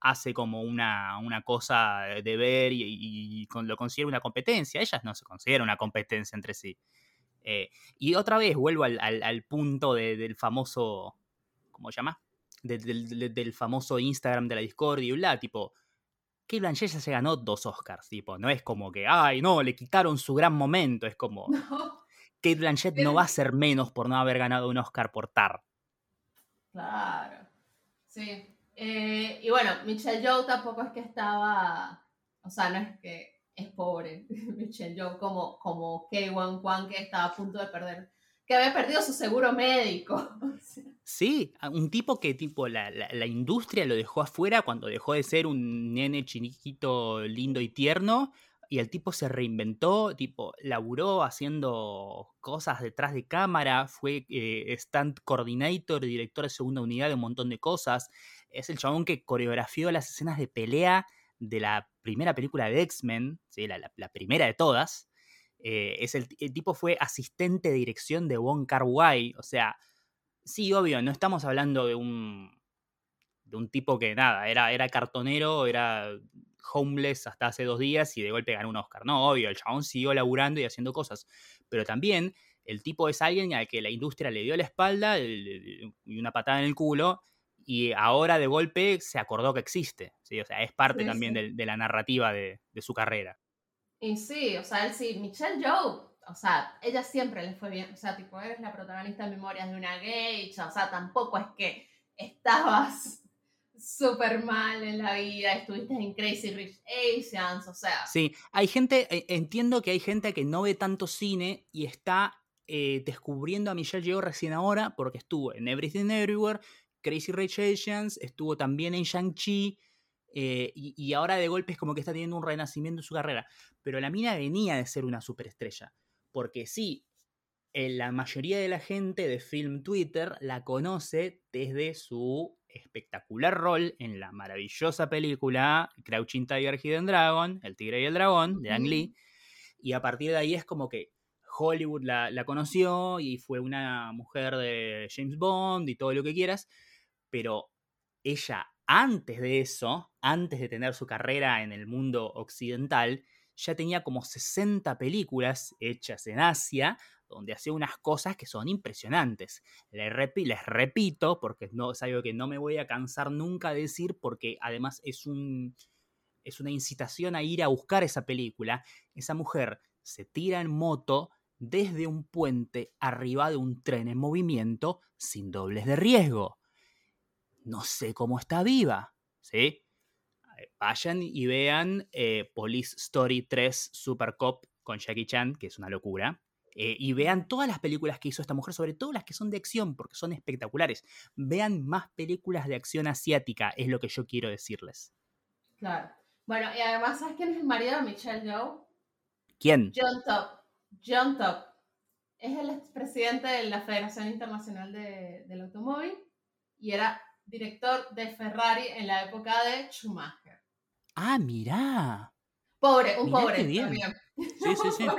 hace como una, una cosa de ver y, lo considera una competencia. Ellas no se consideran una competencia entre sí. Eh, y otra vez vuelvo al, al punto del famoso, ¿cómo se llama? del famoso Instagram de la Discord y bla, tipo, Kate Blanchett ya se ganó dos Oscars, tipo, no es como que, ay, no, le quitaron su gran momento, es como, no. Kate Blanchett no va a ser menos por no haber ganado un Oscar por Tar. Claro, sí. Eh, y bueno, Michelle Joe tampoco es que estaba, o sea, no es que es pobre, Michelle Yeoh, como, como K1 Kwan que estaba a punto de perder, que había perdido su seguro médico. Sí, un tipo que tipo la, la, industria lo dejó afuera cuando dejó de ser un nene chiniquito lindo y tierno y el tipo se reinventó, tipo, laburó haciendo cosas detrás de cámara, fue eh, stand coordinator, director de segunda unidad de un montón de cosas. Es el chabón que coreografió las escenas de pelea de la primera película de X-Men, ¿sí? la, primera de todas. Eh, es el, tipo fue asistente de dirección de Wong Kar Wai, o sea, sí, obvio, no estamos hablando de un, de un tipo que nada, era, era cartonero, era homeless hasta hace dos días y de golpe ganó un Oscar. No, obvio, el chabón siguió laburando y haciendo cosas. Pero también el tipo es alguien al que la industria le dio la espalda y una patada en el culo y ahora de golpe se acordó que existe. ¿sí? O sea, es parte también De, la narrativa de, su carrera. Y sí, o sea, él sí, Michelle Joe, o sea, ella siempre le fue bien. O sea, tipo, eres la protagonista de Memorias de una geisha, o sea, tampoco es que estabas súper mal en la vida, estuviste en Crazy Rich Asians, o sea. Sí, hay gente, eh, entiendo que hay gente que no ve tanto cine y está eh, descubriendo a Michelle Yeoh recién ahora porque estuvo en Everything Everywhere, Crazy Rich Asians, estuvo también en Shang-Chi. Eh, y, ahora de golpe es como que está teniendo un renacimiento en su carrera. Pero la mina venía de ser una superestrella. Porque sí, la mayoría de la gente de Film Twitter la conoce desde su espectacular rol en la maravillosa película Crouching Tiger, Hidden Dragon, El Tigre y el Dragón, de Ang Lee. Y a partir de ahí es como que Hollywood la, conoció y fue una mujer de James Bond y todo lo que quieras, pero ella antes de eso, antes de tener su carrera en el mundo occidental, ya tenía como 60 películas hechas en Asia, donde hacía unas cosas que son impresionantes. Les, repito, porque no, es algo que no me voy a cansar nunca de decir, porque además es, un, es una incitación a ir a buscar esa película. Esa mujer se tira en moto desde un puente arriba de un tren en movimiento sin dobles de riesgo. No sé cómo está viva, ¿sí? Vayan y vean eh, Police Story 3 Super Cop con Jackie Chan, que es una locura. Eh, y vean todas las películas que hizo esta mujer, sobre todo las que son de acción, porque son espectaculares. Vean más películas de acción asiática, es lo que yo quiero decirles. Claro. Bueno, y además, ¿sabes quién es el marido de Michelle Yeoh? ¿Quién? John Top. John Top. Es el expresidente de la Federación Internacional del Automóvil y era director de Ferrari en la época de Schumacher. Ah, mirá. Pobre, un pobre también. Sí, sí, sí.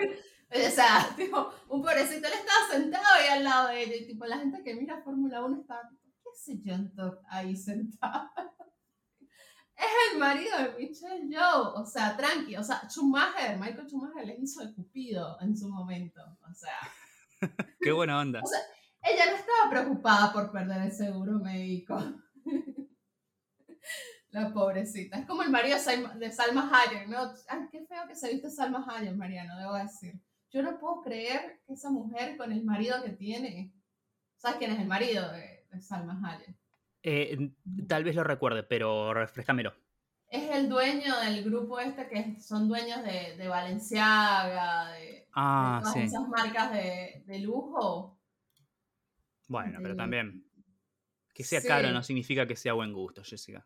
O sea, tipo, un pobrecito, él estaba sentado ahí al lado de ella. tipo, la gente que mira Fórmula 1 está, ¿qué hace John Todd ahí sentado? es el marido de Michelle Joe. O sea, tranqui. O sea, Schumacher, Michael Schumacher le hizo el cupido en su momento. O sea. Qué buena onda. O sea, ella no estaba preocupada por perder el seguro médico. La pobrecita. Es como el marido de Salma Hayek, ¿no? Ay, qué feo que se viste Salma Hayek, Mariano, debo decir. Yo no puedo creer que esa mujer con el marido que tiene. ¿Sabes quién es el marido de, Salma Hayek? Eh, tal vez lo recuerde, pero refrescamelo. Es el dueño del grupo este que son dueños de, de Valenciaga, de, ah, todas esas marcas de, lujo. Bueno, pero también. Que sea caro no significa que sea buen gusto, Jessica.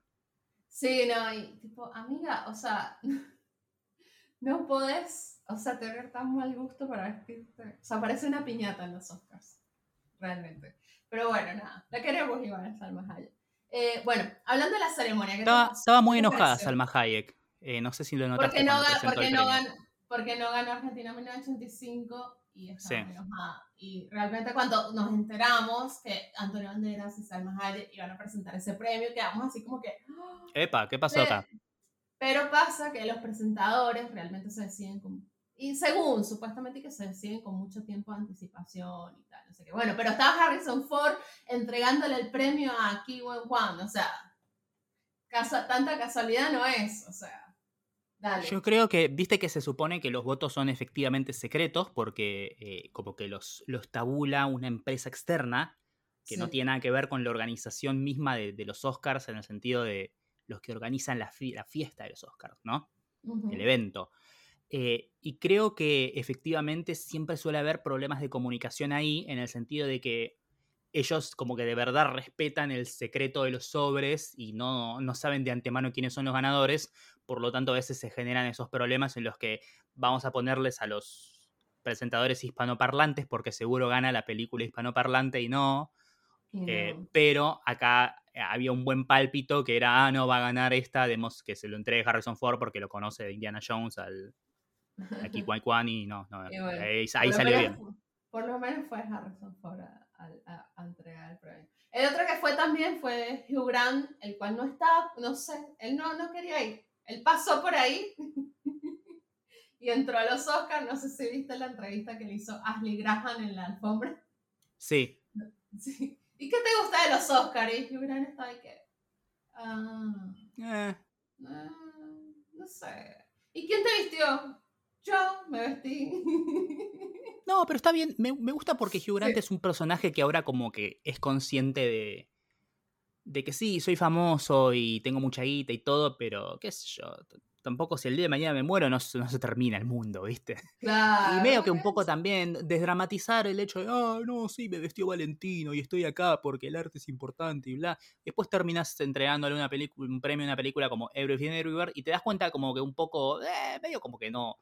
Sí, no, y tipo, amiga, o sea, no podés o sea, tener tan mal gusto para vestirte. O sea, parece una piñata en los Oscars. Realmente. Pero bueno, nada. La queremos igual a Salma Hayek. Eh, bueno, hablando de la ceremonia. Estaba, estaba muy enojada Salma Hayek. Eh, no sé si lo notaste. Porque no, porque no, ganó, porque no ganó Argentina en 1985 y enojada. Y realmente cuando nos enteramos que Antonio Banderas y Salma Hayek iban a presentar ese premio, quedamos así como que... ¡Ah! Epa, ¿qué pasó acá? Pero pasa que los presentadores realmente se deciden como y según, supuestamente que se deciden con mucho tiempo de anticipación y tal, no sé qué. Bueno, pero estaba Harrison Ford entregándole el premio a Ki Wen Kwan, o sea, tanta casualidad no es, o sea, dale. Yo creo que, viste que se supone que los votos son efectivamente secretos porque eh, como que los, los tabula una empresa externa que no tiene nada que ver con la organización misma de, los Oscars en el sentido de los que organizan la, la fiesta de los Oscars, ¿no? El evento. Eh, y creo que efectivamente siempre suele haber problemas de comunicación ahí, en el sentido de que ellos como que de verdad respetan el secreto de los sobres y no, no saben de antemano quiénes son los ganadores, por lo tanto a veces se generan esos problemas en los que vamos a ponerles a los presentadores hispanoparlantes porque seguro gana la película hispanoparlante y no. Eh, pero acá había un buen pálpito que era, ah, no, va a ganar esta, demos que se lo entregue Harrison Ford porque lo conoce de Indiana Jones al aquí Kwan y no, no ahí, salió bien. Por lo menos fue Harrison Ford a, entregar el premio. El otro que fue también fue Hugh Grant, el cual no estaba, no sé, él no, no quería ir. Él pasó por ahí y entró a los Oscars. No sé si viste la entrevista que le hizo Ashley Graham en la alfombra. Sí. sí. ¿Y qué te gusta de los Oscars? Y Hugh Grant está ahí que... Ah, eh. ah, no sé. ¿Y quién te vistió? Yo me vestí. No, pero está bien. Me, gusta porque Hugh Grant es un personaje que ahora como que es consciente de, de que sí, soy famoso y tengo mucha guita y todo, pero qué sé yo. Tampoco si el día de mañana me muero no, no se termina el mundo, ¿viste? Claro. Y medio que un poco también desdramatizar el hecho de, ah, no, sí, me vestió Valentino y estoy acá porque el arte es importante y bla. Después terminas entregándole una película, un premio a una película como Everything Everywhere y te das cuenta como que un poco, eh, medio como que no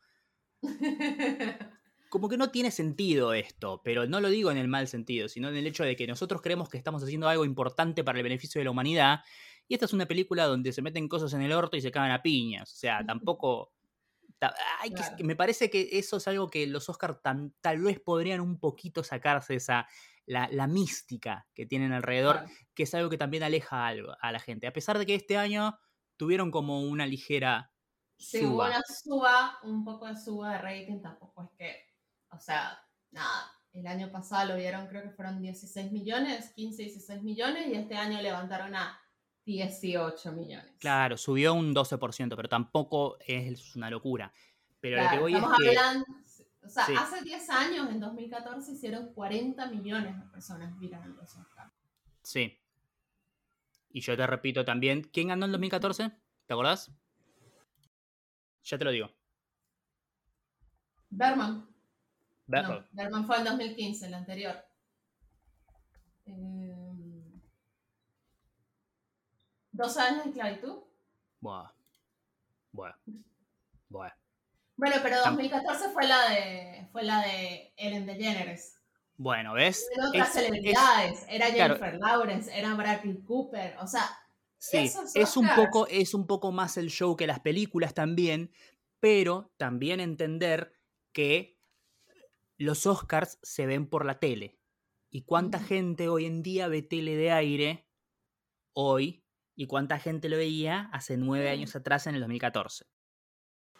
como que no tiene sentido esto, pero no lo digo en el mal sentido, sino en el hecho de que nosotros creemos que estamos haciendo algo importante para el beneficio de la humanidad, y esta es una película donde se meten cosas en el orto y se cagan a piñas, o sea, tampoco... Que, me parece que eso es algo que los Oscars tal vez podrían un poquito sacarse esa, la, mística que tienen alrededor, que es algo que también aleja algo a la gente. A pesar de que este año tuvieron como una ligera Sí, hubo una suba, un poco de suba de rating, tampoco es que, o sea, nada, el año pasado lo vieron, creo que fueron 16 millones, 15, 16 millones, y este año levantaron a 18 millones. Claro, subió un 12%, pero tampoco es una locura. Pero lo que voy es que... Hablando, o sea, hace 10 años, en 2014, hicieron 40 millones de personas mirando los Oscars. Sí. Y yo te repito también, ¿quién ganó en 2014? ¿Te acordás? Ya te lo digo. Berman. Berman. Berman fue en 2015, el anterior. Eh, ¿Dos años de esclavitud? Buah. Buah. Buah. Bueno, pero 2014 fue la de fue la de Ellen DeGeneres. Bueno, ¿ves? Eran otras celebridades. era Jennifer Lawrence, era Bradley Cooper. O sea, Sí, es un, poco, es un poco más el show que las películas también, pero también entender que los Oscars se ven por la tele. ¿Y cuánta gente hoy en día ve tele de aire hoy? ¿Y cuánta gente lo veía hace nueve años atrás en el 2014?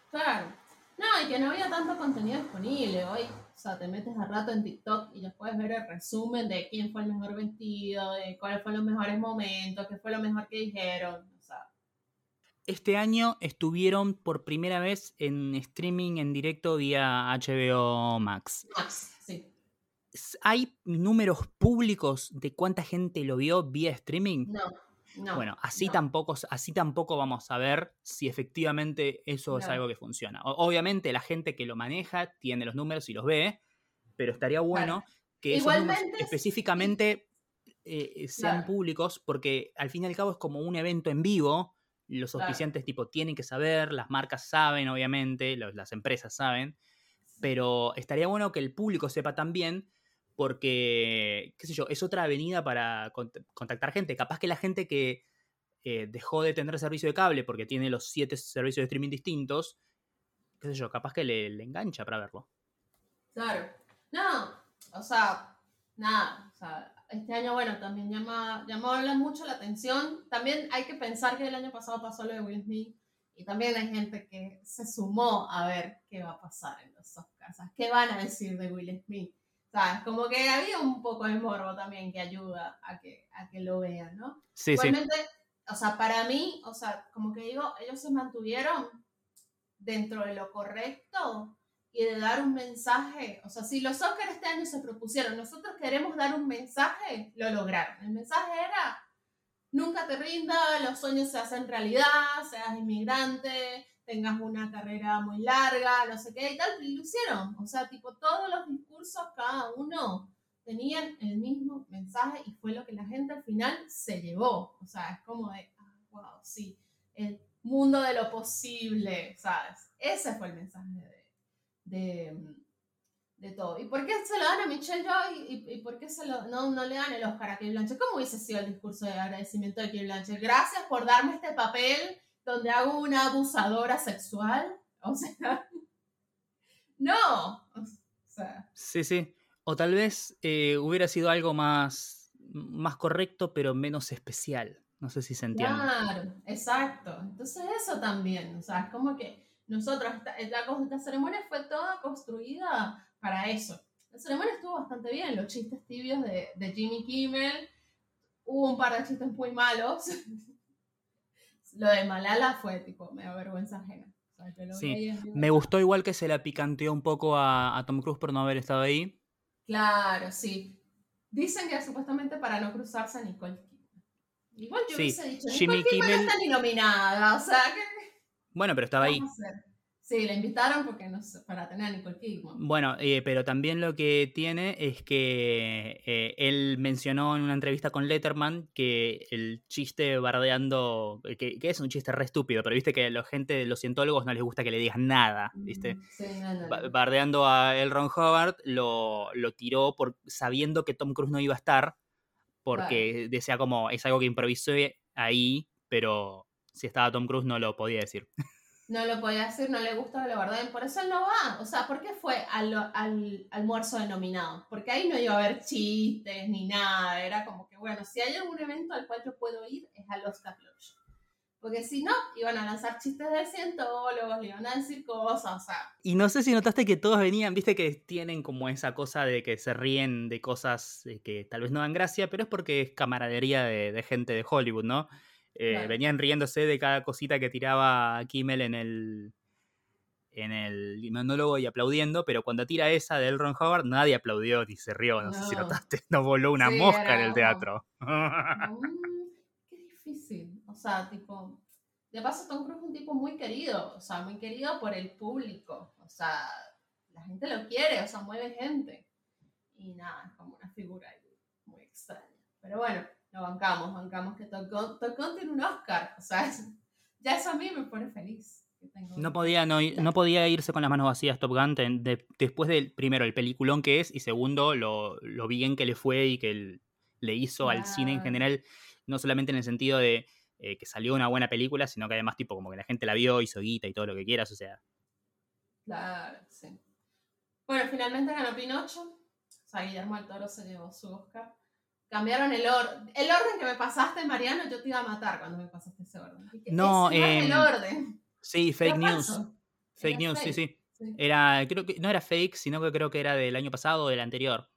Claro. No, y que no había tanto contenido disponible. Hoy, o sea, te metes a rato en TikTok y ya puedes ver el resumen de quién fue el mejor vestido, de cuáles fueron los mejores momentos, qué fue lo mejor que dijeron. Este año estuvieron por primera vez en streaming en directo vía HBO Max. Max, sí. ¿Hay números públicos de cuánta gente lo vio vía streaming? No bueno, así, tampoco, así tampoco vamos a ver si efectivamente eso es algo que funciona. obviamente la gente que lo maneja tiene los números y los ve, pero estaría bueno que esos números específicamente eh, sean públicos porque al fin y al cabo es como un evento en vivo. Los auspiciantes tipo tienen que saber, las marcas saben, obviamente, las empresas saben, pero estaría bueno que el público sepa también porque, qué sé yo, es otra avenida para contactar gente. Capaz que la gente que eh, dejó de tener servicio de cable porque tiene los siete servicios de streaming distintos, qué sé yo, capaz que le, engancha para verlo. Claro. No, o sea, nada, o sea, este año, bueno, también llama, llamó mucho la atención. También hay que pensar que el año pasado pasó lo de Will Smith y también hay gente que se sumó a ver qué va a pasar en los Oscars. ¿Qué van a decir de Will Smith? ¿Sabes? Como que había un poco de morbo también que ayuda a que, a que lo vean, ¿no? Sí, Igualmente, o sea, para mí, o sea, como que digo, ellos se mantuvieron dentro de lo correcto y de dar un mensaje. O sea, si los Oscars este año se propusieron, nosotros queremos dar un mensaje, lo lograron. El mensaje era, nunca te rindas, los sueños se hacen realidad, seas inmigrante, tengas una carrera muy larga, no sé qué y tal, y lo hicieron. O sea, tipo, todos los discursos, cada uno tenían el mismo mensaje y fue lo que la gente al final se llevó. O sea, es como de, ah, wow, sí, el mundo de lo posible, ¿sabes? Ese fue el mensaje de, de, todo. ¿Y por qué se lo dan a Michelle Joy y, y, por qué se lo, no, no le dan el Oscar a Kate Blanchett? ¿Cómo hubiese sido el discurso de agradecimiento de Kate Blanchett? Gracias por darme este papel donde hago una abusadora sexual. O sea, no. O sea. Sí, sí. O tal vez eh, hubiera sido algo más, más correcto, pero menos especial. No sé si se entiende. Claro, exacto. Entonces eso también, o sea, es como que nosotros, la, ceremonia fue toda construida para eso. La ceremonia estuvo bastante bien, los chistes tibios de, de Jimmy Kimmel, hubo un par de chistes muy malos. Lo de Malala fue tipo, me da vergüenza ajena. sí. Me gustó igual que se la picanteó un poco a, a Tom Cruise por no haber estado ahí. Claro, sí. Dicen que supuestamente para no cruzarse a Nicole Kidman. Igual yo hubiese dicho, Nicole Kidman no está ni nominada, o sea, que... Bueno, pero estaba ahí. Sí, la invitaron porque no para tener a Nicole Kidman. Bueno, eh, pero también lo que tiene es que eh, él mencionó en una entrevista con Letterman que el chiste bardeando, eh, que, es un chiste re estúpido, pero viste que a la gente, los cientólogos no les gusta que le digas nada, ¿viste? Mm, sí, Bardeando a el Ron Howard, lo, lo, tiró por, sabiendo que Tom Cruise no iba a estar, porque decía como, es algo que improvisé ahí, pero si estaba Tom Cruise no lo podía decir. no lo podía hacer, no le gusta la verdad, por eso él no va. O sea, ¿por qué fue al, al almuerzo denominado? Porque ahí no iba a haber chistes ni nada, era como que, bueno, si hay algún evento al cual yo puedo ir, es al Oscar Lodge. Porque si no, iban a lanzar chistes de cientólogos, le iban a decir cosas, o sea. Y no sé si notaste que todos venían, viste que tienen como esa cosa de que se ríen de cosas que tal vez no dan gracia, pero es porque es camaradería de, de gente de Hollywood, ¿no? Eh, venían riéndose de cada cosita que tiraba Kimmel en el, en el monólogo y aplaudiendo, pero cuando tira esa de Ron Howard, nadie aplaudió ni se rió, no, sé si notaste, no voló una mosca en el teatro. Qué difícil, o sea, tipo, de paso Tom Cruise es un tipo muy querido, o sea, muy querido por el público, o sea, la gente lo quiere, o sea, mueve gente. Y nada, es como una figura muy extraña. Pero bueno, lo bancamos, bancamos que Top Gun, tiene un Oscar. O sea, ya eso a mí me pone feliz. no podía, no, no, podía irse con las manos vacías Top Gun después del, primero, el peliculón que es, y segundo, lo, lo bien que le fue y que le hizo al cine en general, no solamente en el sentido de eh, que salió una buena película, sino que además, tipo, como que la gente la vio, hizo guita y todo lo que quieras, o sea. Claro, sí. Bueno, finalmente ganó Pinocho. O sea, Guillermo del Toro se llevó su Oscar. Cambiaron el orden. El orden que me pasaste, Mariano, yo te iba a matar cuando me pasaste ese orden. No, eh, el orden. Sí, fake news. Fake news, sí, sí, Era, creo que no era fake, sino que creo que era del año pasado o del anterior.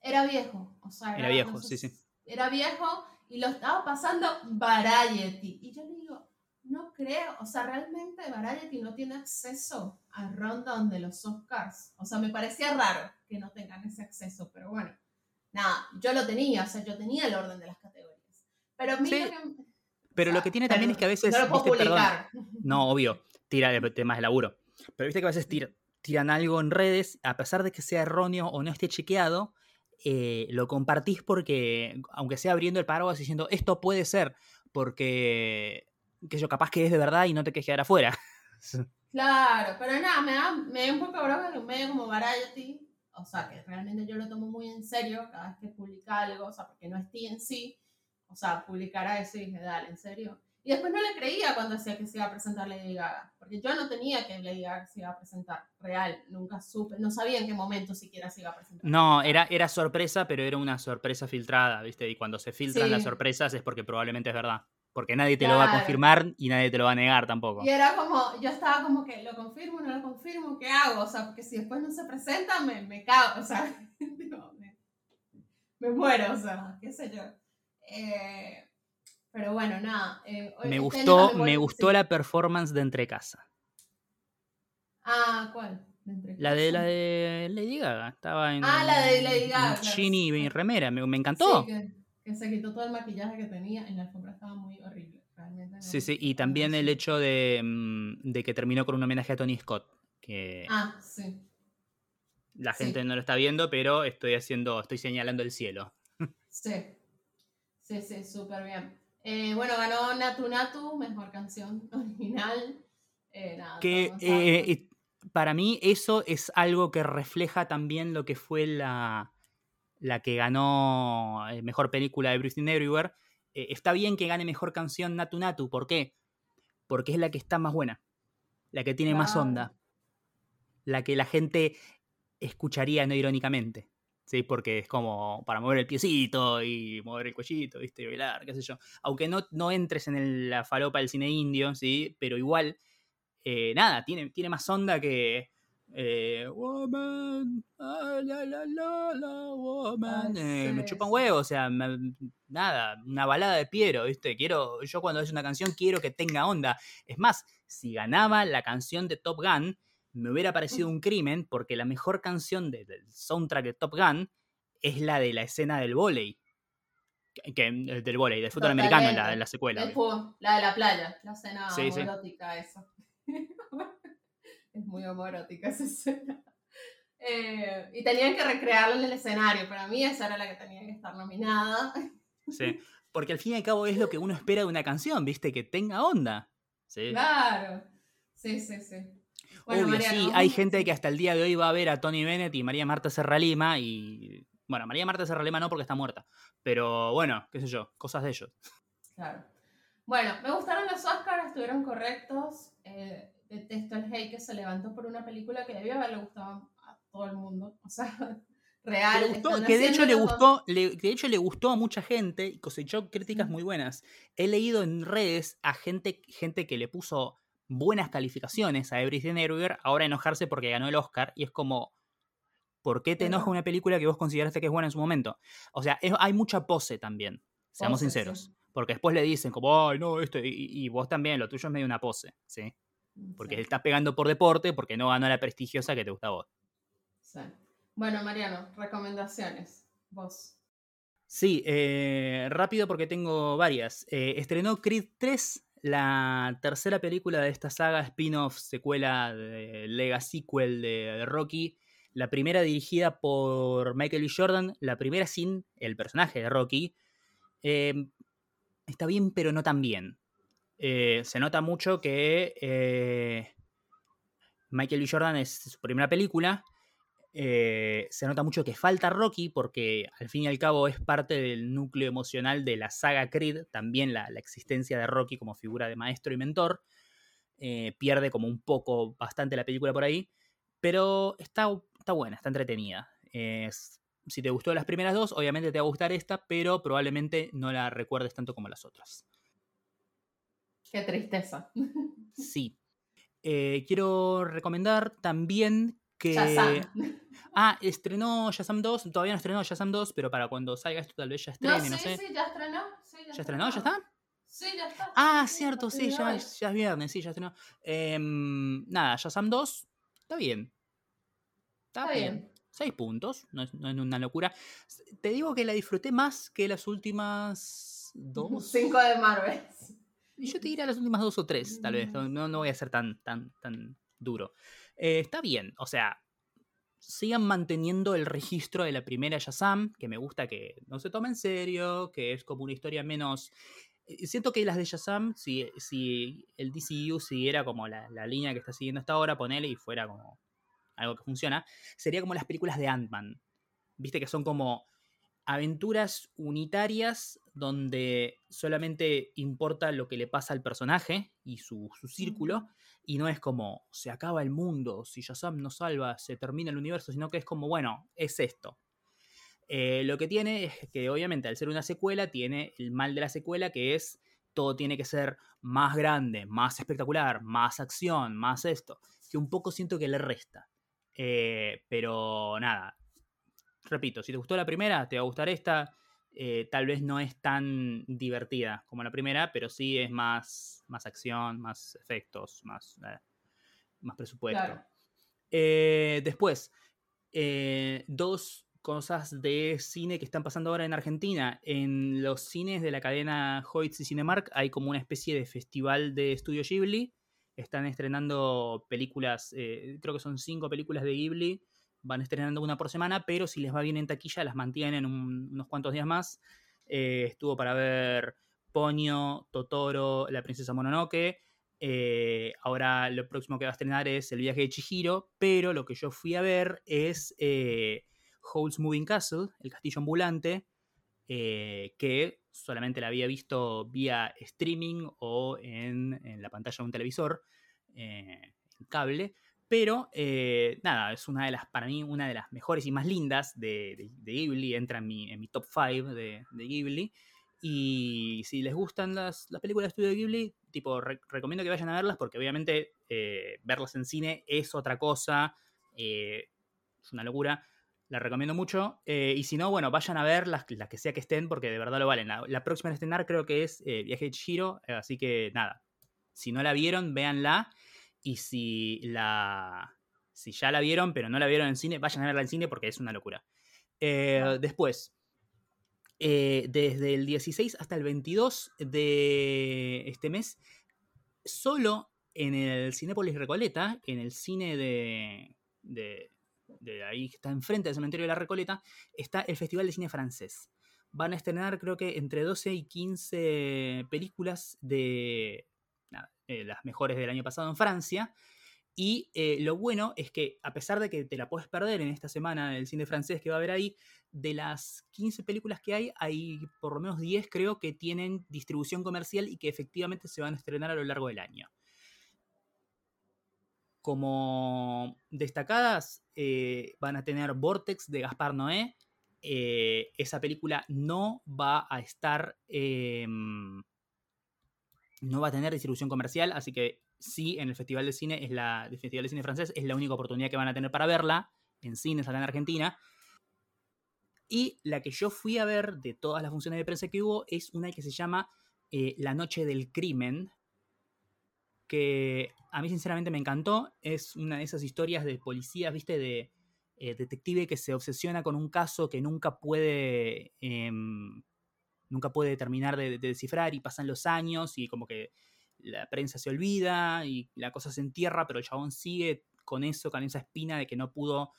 Era viejo, o sea, era, viejo, sí, sí. Era viejo y lo estaba pasando Variety. Y yo le digo, no creo, o sea, realmente Variety no tiene acceso al rundown de los Oscars. O sea, me parecía raro que no tengan ese acceso, pero bueno nada, yo lo tenía, o sea, yo tenía el orden de las categorías. Pero mira que, Pero lo que tiene también es que a veces. No lo puedo no, obvio, tira temas de laburo. Pero viste que a veces tiran algo en redes, a pesar de que sea erróneo o no esté chequeado, eh, lo compartís porque, aunque sea abriendo el paraguas diciendo esto puede ser, porque que yo capaz que es de verdad y no te quedes quedar afuera. Claro, pero nada, me da, me da un poco broma que un medio como Variety o sea, que realmente yo lo tomo muy en serio cada vez que publica algo, o sea, porque no es sí, o sea, publicara eso y dije, dale, ¿en serio? Y después no le creía cuando decía que se iba a presentar Lady Gaga, porque yo no tenía que Lady Gaga se iba a presentar real, nunca supe, no sabía en qué momento siquiera se iba a presentar. No, era, era sorpresa, pero era una sorpresa filtrada, ¿viste? Y cuando se filtran las sorpresas es porque probablemente es verdad porque nadie te lo va a confirmar y nadie te lo va a negar tampoco. Y era como, yo estaba como que, ¿lo confirmo no lo confirmo? ¿Qué hago? O sea, porque si después no se presenta, me, me cago, o sea, me, muero, o sea, qué sé yo. Eh, pero bueno, nada. Eh, me gustó, me gustó la performance de Entre Casa. Ah, ¿cuál? la de la de Lady Gaga. Estaba en. Ah, la de Lady Gaga. y remera, me, me encantó. Sí, que, que se quitó todo el maquillaje que tenía en la alfombra estaba muy horrible. realmente. no- Sí, sí, y también el hecho de, mm, de que terminó con un homenaje a Tony Scott, que Ah, sí. la sí. gente no lo está viendo, pero estoy haciendo, estoy señalando el cielo. Sí. Sí, sí, súper bien. Eh, bueno, ganó Natu Natu, mejor canción original. Eh, nada, Que eh, para mí eso es algo que refleja también lo que fue la, la que ganó eh, mejor película de Everything Everywhere. Eh, está bien que gane mejor canción Natu Natu, ¿por qué? Porque es la que está más buena, la que tiene más onda, la que la gente escucharía no irónicamente. ¿sí? Porque es como para mover el piecito y mover el cuellito, ¿viste? Y bailar, qué sé yo. Aunque no, no entres en el- la falopa del cine indio, ¿sí? Pero igual, eh, nada, tiene, tiene más onda que... eh, woman, ah, la, la, la, la, woman. Ay, eh, me sí, chupa un sí. huevo, o sea, me- nada, una balada de Piero, ¿viste? Quiero, yo cuando es una canción quiero que tenga onda. Es más, si ganaba la canción de Top Gun, me hubiera parecido un crimen porque la mejor canción de- del soundtrack de Top Gun es la de la escena del volei. Que, que- eh, del volei, del fútbol americano en la, en la secuela. El la de la playa, la escena Sí, sí. esa. es muy homoerótica esa escena. Eh, y tenían que recrearla en el escenario. Para mí esa era la que tenía que estar nominada. Sí. Porque al fin y al cabo es lo que uno espera de una canción, ¿viste? Que tenga onda. ¿sí? Claro. Sí, sí, sí. Bueno, Obvio, Mariano, sí, hay gente que hasta el día de hoy va a ver a Tony Bennett y María Marta Serralima y... Bueno, María Marta Serralima no porque está muerta. Pero bueno, qué sé yo, cosas de ellos. Claro. Bueno, me gustaron los Oscars, estuvieron correctos. Eh, detesto el hate que se levantó por una película que debió haberle gustado a todo el mundo. O sea, real. le gustó- están que de hecho le gustó, le- de hecho le gustó a mucha gente y cosechó críticas muy buenas. He leído en redes a gente, gente que le puso buenas calificaciones a Everything Everywhere, ahora enojarse porque ganó el Oscar, y es como, ¿por qué te enoja una película que vos consideraste que es buena en su momento? O sea, es- hay mucha pose también, seamos Pose, sí. sinceros. Porque después le dicen como, ay, no, esto, y, y vos también, lo tuyo es medio una pose, ¿sí? Porque estás pegando por deporte porque no ganó la prestigiosa que te gusta a vos. sí. Bueno, Mariano, recomendaciones. Vos. Sí, eh, rápido porque tengo varias. Eh, estrenó Creed 3, la tercera película de esta saga, spin-off, secuela, de, lega sequel de Rocky. La primera dirigida por Michael B. Jordan, la primera sin el personaje de Rocky. Eh, está bien, pero no tan bien. Eh, se nota mucho que eh, Michael B. Jordan es su primera película. Eh, se nota mucho que falta Rocky porque al fin y al cabo es parte del núcleo emocional de la saga Creed, también la, existencia de Rocky como figura de maestro y mentor. Pierde como un poco, bastante la película por ahí, pero está, está buena, está entretenida. Si te gustó las primeras dos, obviamente te va a gustar esta, pero probablemente no la recuerdes tanto como las otras. Qué tristeza. Sí. Eh, quiero recomendar también que... Shazam. Ah, estrenó Shazam 2, todavía no estrenó Shazam 2, pero para cuando salga esto tal vez ya No, estrene, sí, no, sé. sí, ya estrenó. Sí, ya, ¿Ya estrenó? ¿Ya está? Sí, ya está. Ah, Sí, cierto, sí, ya, ya es viernes, sí, ya estrenó. Em, nada, Shazam 2, está bien. Está, Está bien. bien. Seis puntos, no es, no es una locura. Te digo que la disfruté más que las últimas dos. Cinco de Marvel. Y yo te diría las últimas dos o tres, tal vez. No, no, no voy a ser tan, tan, tan duro. Eh, está bien, o sea, sigan manteniendo el registro de la primera Shazam, que me gusta que no se tome en serio, que es como una historia menos... eh, Siento que las de Shazam, si, si el DCU siguiera como la, la línea que está siguiendo hasta ahora, ponele y fuera como algo que funciona, sería como las películas de Ant-Man. Viste que son como aventuras unitarias donde solamente importa lo que le pasa al personaje y su, su círculo, y no es como se acaba el mundo, si Shazam no salva, se termina el universo, sino que es como, bueno, es esto. Eh, lo que tiene es que obviamente al ser una secuela tiene el mal de la secuela que es todo tiene que ser más grande, más espectacular, más acción, más esto, que un poco siento que le resta. Eh, pero nada, repito, si te gustó la primera, te va a gustar esta. Eh, tal vez no es tan divertida como la primera, pero sí es más, más acción, más efectos, más, eh, más presupuesto. Claro. Eh, después, dos cosas de cine que están pasando ahora en Argentina. En los cines de la cadena Hoyts y Cinemark hay como una especie de festival de estudio Ghibli. Están estrenando películas, creo que son cinco películas de Ghibli. Van estrenando una por semana, pero si les va bien en taquilla, las mantienen unos cuantos días más. Eh, estuvo para ver Ponyo, Totoro, La Princesa Mononoke. Eh, ahora lo próximo que va a estrenar es El viaje de Chihiro, pero lo que yo fui a ver es Holt's Moving Castle, el castillo ambulante, eh, que solamente la había visto vía streaming o en, la pantalla de un televisor, eh, en cable. Pero eh, nada, es una de las, para mí, una de las mejores y más lindas de, Ghibli, entra en mi, en mi top 5 de, Ghibli. Y si les gustan las, películas de estudio de Ghibli, tipo, recomiendo que vayan a verlas porque obviamente verlas en cine es otra cosa, es una locura la recomiendo mucho. Eh, y si no, bueno, vayan a ver las, que sea que estén, porque de verdad lo valen. La, próxima en estrenar creo que es eh, Viaje de Chihiro, eh, así que nada. Si no la vieron, véanla. Y si la. Si ya la vieron, pero no la vieron en cine, vayan a verla en cine porque es una locura. después, desde el 16 hasta el 22 de este mes, solo en el Cinépolis Recoleta, en el cine de, de ahí que está enfrente del cementerio de la Recoleta, está el Festival de Cine Francés. Van a estrenar creo que entre 12 y 15 películas de eh, las mejores del año pasado en Francia. Y eh, lo bueno es que, a pesar de que te la puedes perder en esta semana del cine francés que va a haber ahí, de las 15 películas que hay, hay por lo menos 10 creo que tienen distribución comercial y que efectivamente se van a estrenar a lo largo del año como destacadas eh, van a tener Vortex de Gaspar Noé. Esa película no va a estar, em, no va a tener distribución comercial, así que sí, en el Festival de Cine, es la, el Festival de Cine francés es la única oportunidad que van a tener para verla en cines acá en Argentina. Y la que yo fui a ver de todas las funciones de prensa que hubo es una que se llama eh, La Noche del Crimen, que a mí sinceramente me encantó. Es una de esas historias de policías, viste, de eh, detective que se obsesiona con un caso que nunca puede, em, nunca puede terminar de, descifrar y pasan los años y como que la prensa se olvida y la cosa se entierra, pero el chabón sigue con eso, con esa espina de que no pudo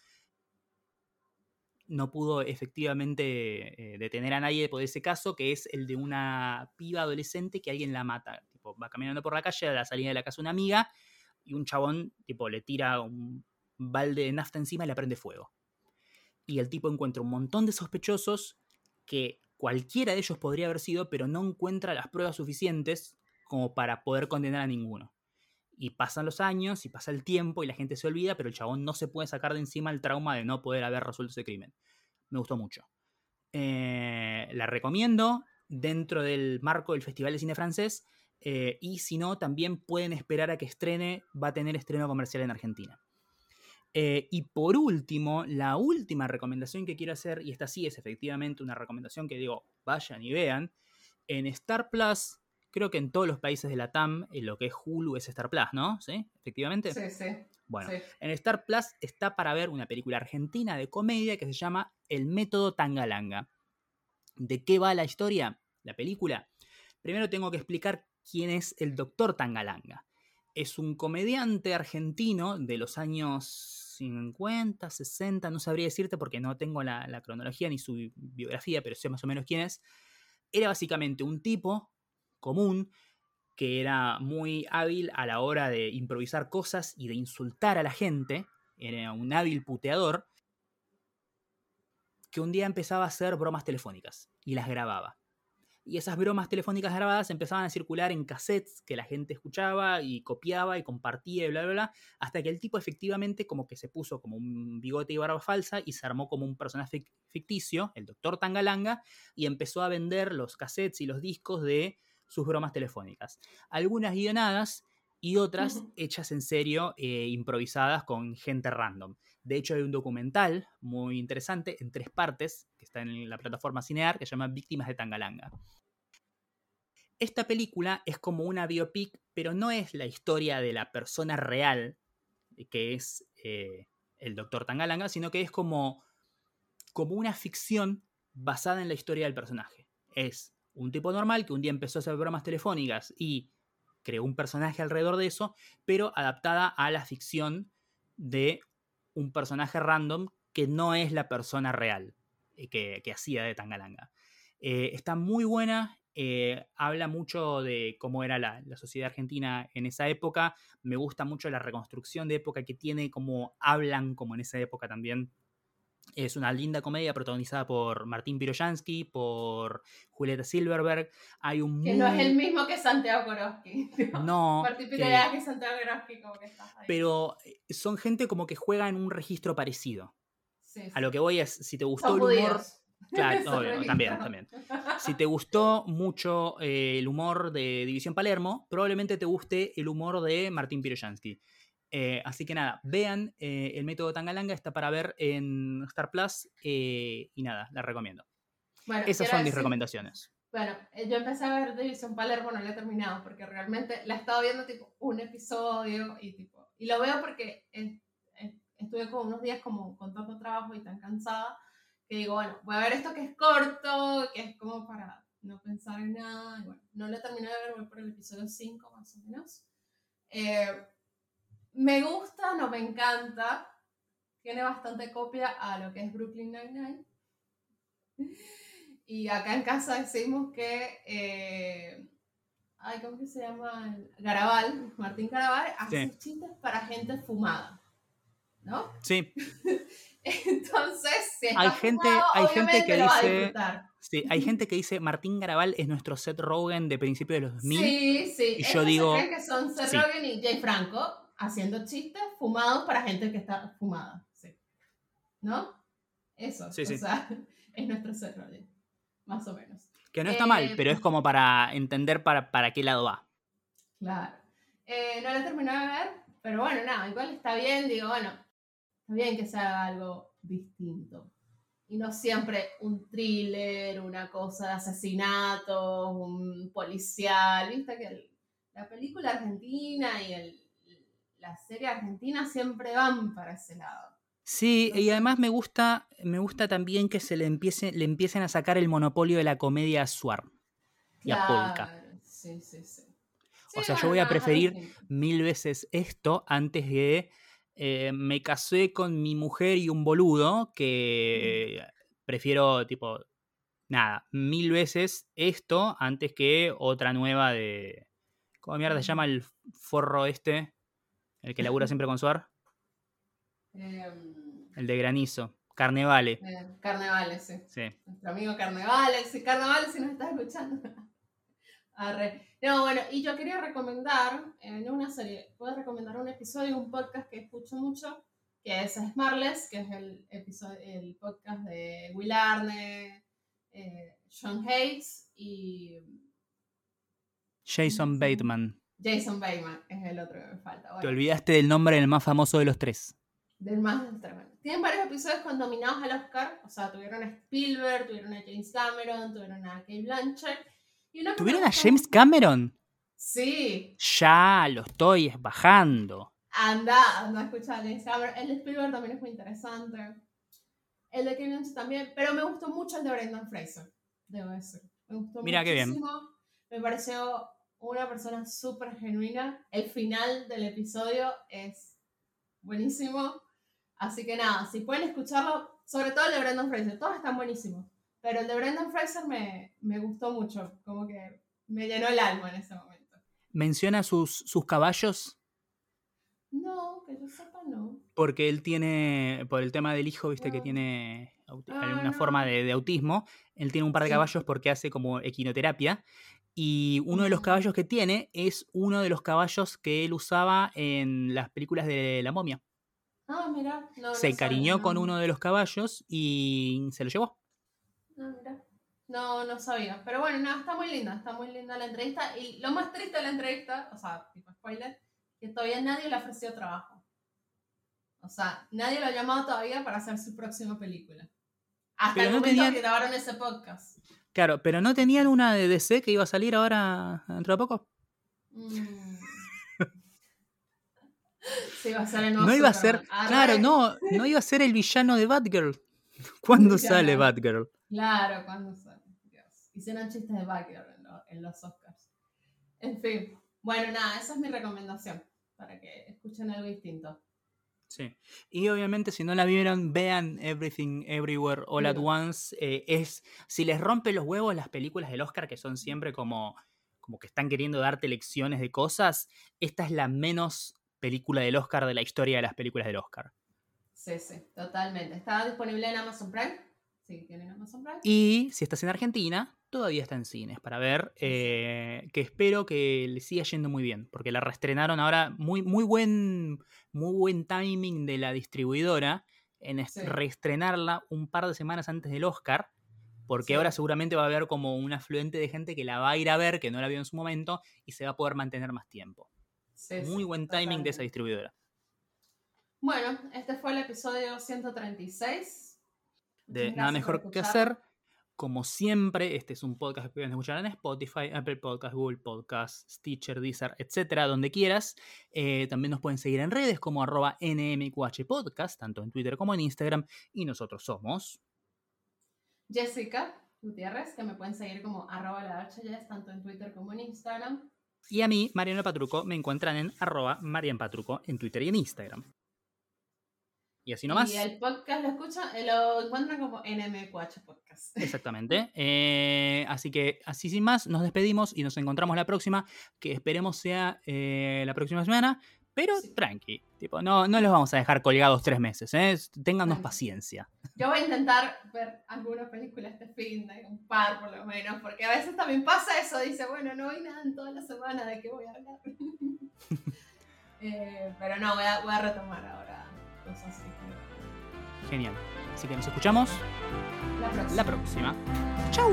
no pudo efectivamente eh, detener a nadie por ese caso, que es el de una piba adolescente que alguien la mata va caminando por la calle a la salida de la casa una amiga y un chabón, tipo, le tira un balde de nafta encima y le prende fuego. Y el tipo encuentra un montón de sospechosos que cualquiera de ellos podría haber sido, pero no encuentra las pruebas suficientes como para poder condenar a ninguno. Y pasan los años y pasa el tiempo y la gente se olvida, pero el chabón no se puede sacar de encima el trauma de no poder haber resuelto ese crimen. Me gustó mucho. Eh, la recomiendo dentro del marco del Festival de Cine Francés eh, y si no, también pueden esperar a que estrene, va a tener estreno comercial en Argentina. Eh, y por último, la última recomendación que quiero hacer, y esta sí es efectivamente una recomendación que digo, vayan y vean, en Star Plus, creo que en todos los países de la TAM, en lo que es Hulu es Star Plus, ¿no? ¿Sí? Efectivamente. Sí, sí. Bueno, en Star Plus está para ver una película argentina de comedia que se llama El método Tangalanga. ¿De qué va la historia? La película. Primero tengo que explicar quién es el doctor Tangalanga. Es un comediante argentino de los años 50, 60, no sabría decirte porque no tengo la, cronología ni su biografía, pero sé más o menos quién es. Era básicamente un tipo común que era muy hábil a la hora de improvisar cosas y de insultar a la gente. Era un hábil puteador que un día empezaba a hacer bromas telefónicas y las grababa y esas bromas telefónicas grabadas empezaban a circular en cassettes que la gente escuchaba y copiaba y compartía y bla, bla, bla, hasta que el tipo efectivamente como que se puso como un bigote y barba falsa y se armó como un personaje ficticio, el doctor Tangalanga, y empezó a vender los cassettes y los discos de sus bromas telefónicas. Algunas guionadas y otras hechas en serio, eh, improvisadas con gente random. De hecho, hay un documental muy interesante en tres partes, está en la plataforma Cinear, que se llama Víctimas de Tangalanga. Esta película es como una biopic, pero no es la historia de la persona real, que es eh, el doctor Tangalanga, sino que es como como una ficción basada en la historia del personaje. Es un tipo normal que un día empezó a hacer bromas telefónicas y creó un personaje alrededor de eso, pero adaptada a la ficción de un personaje random que no es la persona real eh, que, hacía de Tangalanga. Eh, está muy buena, eh, habla mucho de cómo era la, sociedad argentina en esa época, me gusta mucho la reconstrucción de época que tiene, cómo hablan como en esa época también. Es una linda comedia protagonizada por Martín Piroyansky, por Julieta Silverberg. Hay un que no es el mismo que Santiago Koroski. No. Martín Piroyansky, Santiago Koroski, como que estás ahí. Pero son gente como que juega en un registro parecido. A lo que voy es, si te gustó el humor... Claro, también, también. Si te gustó mucho eh, el humor de División Palermo, probablemente te guste el humor de Martín Piroyansky. Eh, así que nada, vean eh, el método Tangalanga, está para ver en Star Plus y nada, la recomiendo. Esas son mis recomendaciones. Bueno, yo empecé a ver División Palermo, no la he terminado, porque realmente la he estado viendo tipo un episodio y tipo, y lo veo porque estuve como unos días como con tanto trabajo y tan cansada que digo, bueno, voy a ver esto que es corto, que es como para no pensar en nada. Y bueno, no lo terminé de ver, voy por el episodio 5 más o menos. Eh, me gusta, no me encanta. Tiene bastante copia a lo que es Brooklyn Nine-Nine. Y acá en casa decimos que. Eh, ay, ¿cómo que se llama? Garabal, Martín Garabal, hace chistes para gente fumada. ¿No? Sí. Entonces, si hay gente, hay gente que dice, sí, hay gente que dice Martín Garabal es nuestro Seth Rogen de principios de los 2000. Sí, sí. Y yo digo, que son Seth Rogen y Jay Franco haciendo chistes fumados para gente que está fumada, sí. ¿No? Eso. Sí, o sea, es nuestro Seth Rogen, más o menos. Que no está mal, pero es eh, como para entender para, para qué lado va. Claro. Eh, no lo he terminado de ver, pero bueno, nada, igual está bien, digo, bueno, está bien que se haga algo distinto. Y no siempre un thriller, una cosa de asesinato, un policial, viste que la película argentina y el, la serie argentina siempre van para ese lado. Sí, y además me gusta, me gusta también que se le, empiece, le empiecen a sacar el monopolio de la comedia a Suar y a Polka. Sí, sí, sí. o sea, yo voy a preferir mil veces esto antes de eh, me casé con mi mujer y un boludo que prefiero, tipo, nada, mil veces esto antes que otra nueva de... ¿Cómo mierda se llama el forro este? El que labura siempre con Suar. Em, el de granizo. Carnevale. Eh, Carnevale, sí. Nuestro amigo Carnevale. Sí, Carnevale, si nos estás escuchando. No, bueno, y yo quería recomendar, en una serie, puedo recomendar un episodio, un podcast que escucho mucho, que es Smartless, que es el, episodio, el podcast de Will Arne, eh, Sean Hayes y... Jason Bateman. Jason Bateman es el otro que me falta. Te olvidaste del nombre del más famoso de los tres. Del más Tienen varios episodios con nominados al Oscar, o sea, tuvieron a Spielberg, tuvieron a James Cameron, tuvieron a Kate Blanchett ¿Tuvieron a James Cameron? Sí. Ya lo estoy bajando. Anda, anda a escuchar a James Cameron. El de Spielberg también es muy interesante. El de Kevin también. Pero me gustó mucho el de Brendan Fraser. Debo decir. Me gustó Mira qué bien. Me pareció una persona súper genuina. El final del episodio es buenísimo. Así que nada, si pueden escucharlo, sobre todo el de Brendan Fraser, todos están buenísimos. Pero el de Brendan Fraser me, me gustó mucho, como que me llenó el alma en ese momento. ¿Menciona sus, sus caballos? No, que yo sepa no. Porque él tiene, por el tema del hijo, viste que tiene alguna ah, forma de, autismo, él tiene un par de caballos porque hace como equinoterapia. Y uno de los caballos que tiene es uno de los caballos que él usaba en las películas de la momia. Ah, mira. se encariñó con uno de los caballos y se lo llevó. Ah, no, no sabía. Pero bueno, no, está muy linda, está muy linda la entrevista. Y lo más triste de la entrevista, o sea, tipo spoiler, que todavía nadie le ofreció trabajo. O sea, nadie lo ha llamado todavía para hacer su próxima película. Hasta el momento que grabaron ese podcast. Claro, pero ¿no tenían una de DC que iba a salir ahora dentro de poco? Mm. sí, iba a ser el No iba a ser, claro, no, no iba a ser el villano de Batgirl. ¿Cuándo sale Batgirl? Claro, ¿cuándo sale? Dios. Hicieron chistes de Batgirl en, los Oscars. En fin, bueno, nada, esa es mi recomendación para que escuchen algo distinto. Sí. Y obviamente, si no la vieron, vean Everything Everywhere All at Once. Eh, es, si les rompe los huevos las películas del Oscar, que son siempre como, como que están queriendo darte lecciones de cosas, esta es la menos película del Oscar de la historia de las películas del Oscar. Sí, sí, totalmente. Está disponible en Amazon Prime. Sí, tienen Amazon Prime. Y si estás en Argentina, todavía está en cines para ver. Eh, que espero que le siga yendo muy bien. Porque la reestrenaron ahora. Muy, muy, buen, muy buen timing de la distribuidora en reestrenarla un par de semanas antes del Oscar. Porque ahora seguramente va a haber como un afluente de gente que la va a ir a ver, que no la vio en su momento, y se va a poder mantener más tiempo. muy buen timing de esa distribuidora. Bueno, este fue el episodio 136. De Nada Mejor que Hacer. Como siempre, este es un podcast que pueden escuchar en Spotify, Apple Podcasts, Google Podcasts, Stitcher, Deezer, etcétera, donde quieras. Eh, también nos pueden seguir en redes como arroba NMQH Podcast, tanto en Twitter como en Instagram. Y nosotros somos. Jessica Gutiérrez, que me pueden seguir como arroba la tanto en Twitter como en Instagram. Y a mí, Mariano Patruco, me encuentran en arroba Marian Patruco en Twitter y en Instagram. Y así nomás. Y el podcast lo escuchan, eh, lo encuentran como NMQH Podcast. Exactamente. Eh, así que, así sin más, nos despedimos y nos encontramos la próxima, que esperemos sea eh, la próxima semana. Pero tranqui, tipo, no, no los vamos a dejar colgados tres meses, ¿eh? Téngannos paciencia. Yo voy a intentar ver alguna película este fin de un par por lo menos, porque a veces también pasa eso, dice, bueno, no hay nada en toda la semana de qué voy a hablar. pero no, voy a, voy a retomar ahora Genial. Así que nos escuchamos la próxima. La próxima. ¡Chau!